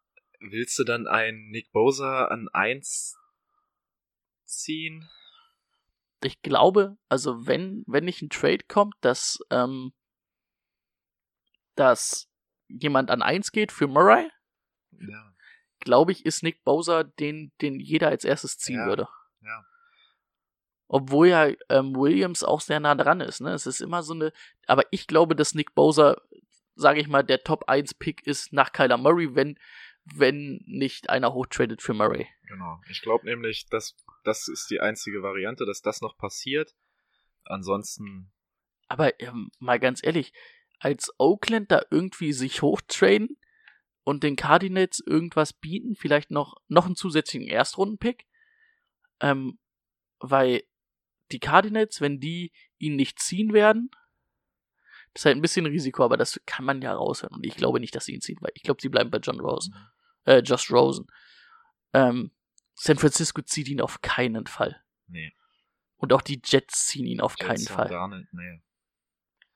Willst du dann einen Nick Bosa an 1 ziehen? Ich glaube, also wenn, wenn nicht ein Trade kommt, dass, ähm, dass jemand an eins geht für Murray, Ja. glaube ich, ist Nick Bowser den, den jeder als erstes ziehen Ja, würde. ja. Obwohl ja ähm, Williams auch sehr nah dran ist, ne? Es ist immer so eine. Aber ich glaube, dass Nick Bowser, sage ich mal, der Top 1 Pick ist nach Kyler Murray, wenn, wenn nicht einer hochtradet für Murray. Genau. Ich glaube nämlich, dass das ist die einzige Variante, dass das noch passiert. Ansonsten, Aber ähm, mal ganz ehrlich, als Oakland da irgendwie sich hochtraden und den Cardinals irgendwas bieten, vielleicht noch, noch einen zusätzlichen Erstrundenpick Ähm, weil die Cardinals, wenn die ihn nicht ziehen werden, das ist halt ein bisschen Risiko, aber das kann man ja raushören. Und ich glaube nicht, dass sie ihn ziehen, weil ich glaube, sie bleiben bei John Rose. Äh, Josh Rosen. Ähm, San Francisco zieht ihn auf keinen Fall. Nee. Und auch die Jets ziehen ihn auf keinen Jets haben Fall. Gar nicht, nee.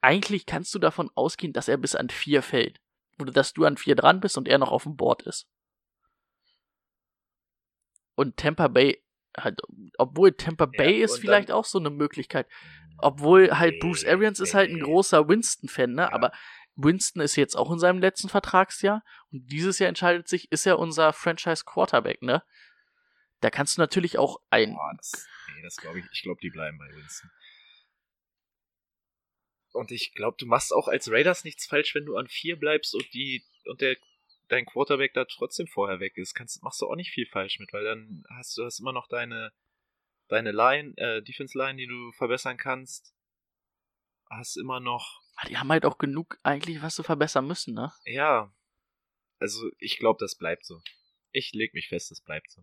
Eigentlich kannst du davon ausgehen, dass er bis an vier fällt. Oder dass du an vier dran bist und er noch auf dem Board ist. Und Tampa Bay, halt, obwohl Tampa Bay ist vielleicht auch so eine Möglichkeit. Obwohl halt Bruce Nee, Arians ist halt ein nee. großer Winston-Fan, ne? Aber Winston ist jetzt auch in seinem letzten Vertragsjahr. Und dieses Jahr entscheidet sich, ist er unser Franchise-Quarterback, ne? Da kannst du natürlich auch ein. Boah, das, nee, das glaube ich. Ich glaube, die bleiben bei Winston. Und ich glaube, du machst auch als Raiders nichts falsch, wenn du an vier bleibst und die und der dein Quarterback da trotzdem vorher weg ist. Kannst, machst du auch nicht viel falsch mit, weil dann hast du hast immer noch deine deine Line, äh, Defense Line, die du verbessern kannst. Hast immer noch, Ah, Die haben halt auch genug eigentlich, was sie verbessern müssen, ne? ja. Also ich glaube, das bleibt so. Ich leg mich fest, das bleibt so.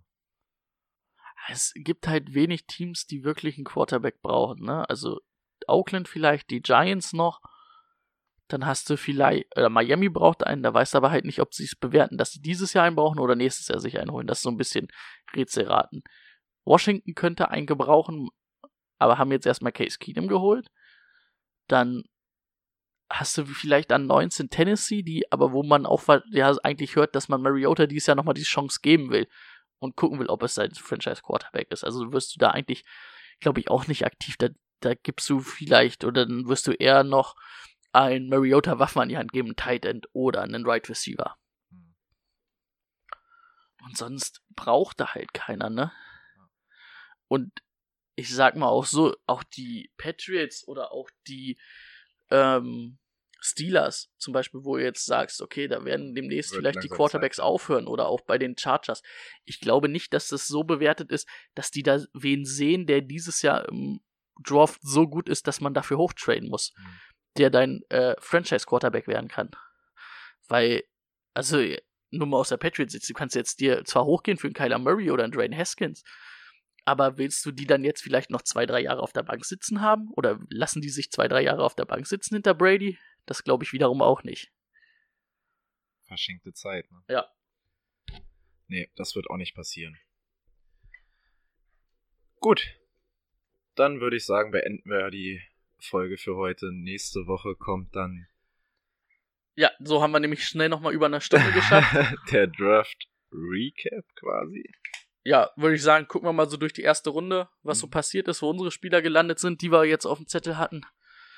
Es gibt halt wenig Teams, die wirklich einen Quarterback brauchen, ne? Also Oakland vielleicht, die Giants noch. Dann hast du vielleicht, oder Miami braucht einen, da weißt du aber halt nicht, ob sie es bewerten, dass sie dieses Jahr einen brauchen oder nächstes Jahr sich einen holen. Das ist so ein bisschen Rätselraten. Washington könnte einen gebrauchen, aber haben jetzt erstmal Case Keenum geholt. Dann hast du vielleicht an 19 Tennessee, die, aber wo man auch ja eigentlich hört, dass man Mariota dieses Jahr nochmal die Chance geben will und gucken will, ob es sein Franchise Quarterback ist. Also wirst du da eigentlich, glaube ich, auch nicht aktiv. Da, da gibst du vielleicht, oder dann wirst du eher noch ein Mariota Waffen an die Hand geben, einen Tight End oder einen Right Receiver. Und sonst braucht da halt keiner, ne? Und ich sag mal auch so, auch die Patriots oder auch die ähm, Steelers zum Beispiel, wo du jetzt sagst, okay, da werden demnächst Wird vielleicht die Quarterbacks Zeit. aufhören oder auch bei den Chargers. Ich glaube nicht, dass das so bewertet ist, dass die da wen sehen, der dieses Jahr im Draft so gut ist, dass man dafür hochtraden muss, Mhm. der dein äh, Franchise-Quarterback werden kann. Weil, also, nur mal aus der Patriots, du kannst jetzt dir zwar hochgehen für einen Kyler Murray oder einen Dwayne Haskins, aber willst du die dann jetzt vielleicht noch zwei, drei Jahre auf der Bank sitzen haben? Oder lassen die sich zwei, drei Jahre auf der Bank sitzen hinter Brady? Das glaube ich wiederum auch nicht. Verschenkte Zeit, ne? Ja. Nee, das wird auch nicht passieren. Gut. Dann würde ich sagen, beenden wir die Folge für heute. Nächste Woche kommt dann Ja, so haben wir nämlich schnell nochmal über eine Stunde geschafft. [LAUGHS] der Draft Recap quasi. Ja, würde ich sagen, gucken wir mal so durch die erste Runde, was so Mhm. passiert ist, wo unsere Spieler gelandet sind, die wir jetzt auf dem Zettel hatten.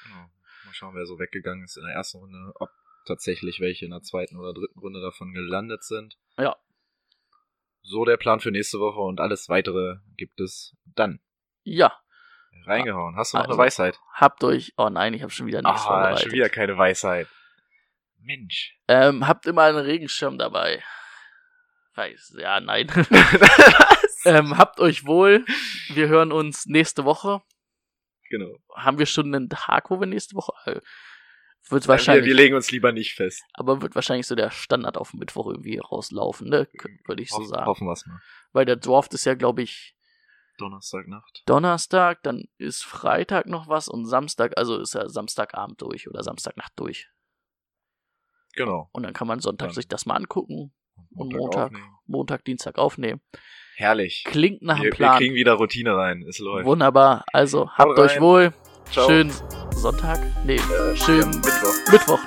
Genau. Mal schauen, wer so weggegangen ist in der ersten Runde, ob tatsächlich welche in der zweiten oder dritten Runde davon gelandet sind. Ja. So der Plan für nächste Woche und alles weitere gibt es dann. Ja, Reingehauen. Hast du noch Also, eine Weisheit? habt euch. Oh nein, ich habe schon wieder nichts Ah, vorbereitet. schon wieder keine Weisheit. Mensch. Ähm, habt immer einen Regenschirm dabei. Weiß, ja, nein. [LAUGHS] [LAUGHS] ähm, habt euch wohl. Wir hören uns nächste Woche. genau. Haben wir schon einen Tag, wo wir nächste Woche. Äh, wird Wir, wahrscheinlich. wir legen uns lieber nicht fest. aber wird wahrscheinlich so der Standard auf Mittwoch irgendwie rauslaufen, ne? Würde ich so Hoff- sagen. Hoffen wir es mal. Weil der Dwarf ist ja, glaube ich, Donnerstagnacht. Donnerstag, dann ist Freitag noch was und Samstag, also ist ja Samstagabend durch oder Samstagnacht durch. Genau. Und dann kann man Sonntag Dann sich das mal angucken Montag Montag. Montag, Dienstag aufnehmen. Herrlich. Klingt nach wir, einem wir Plan. kriegen wieder Routine rein. Es läuft. Wunderbar. Also habt euch wohl. Ciao. Schönen Sonntag. Nee, Äh, schönen Mittwoch. Mittwoch.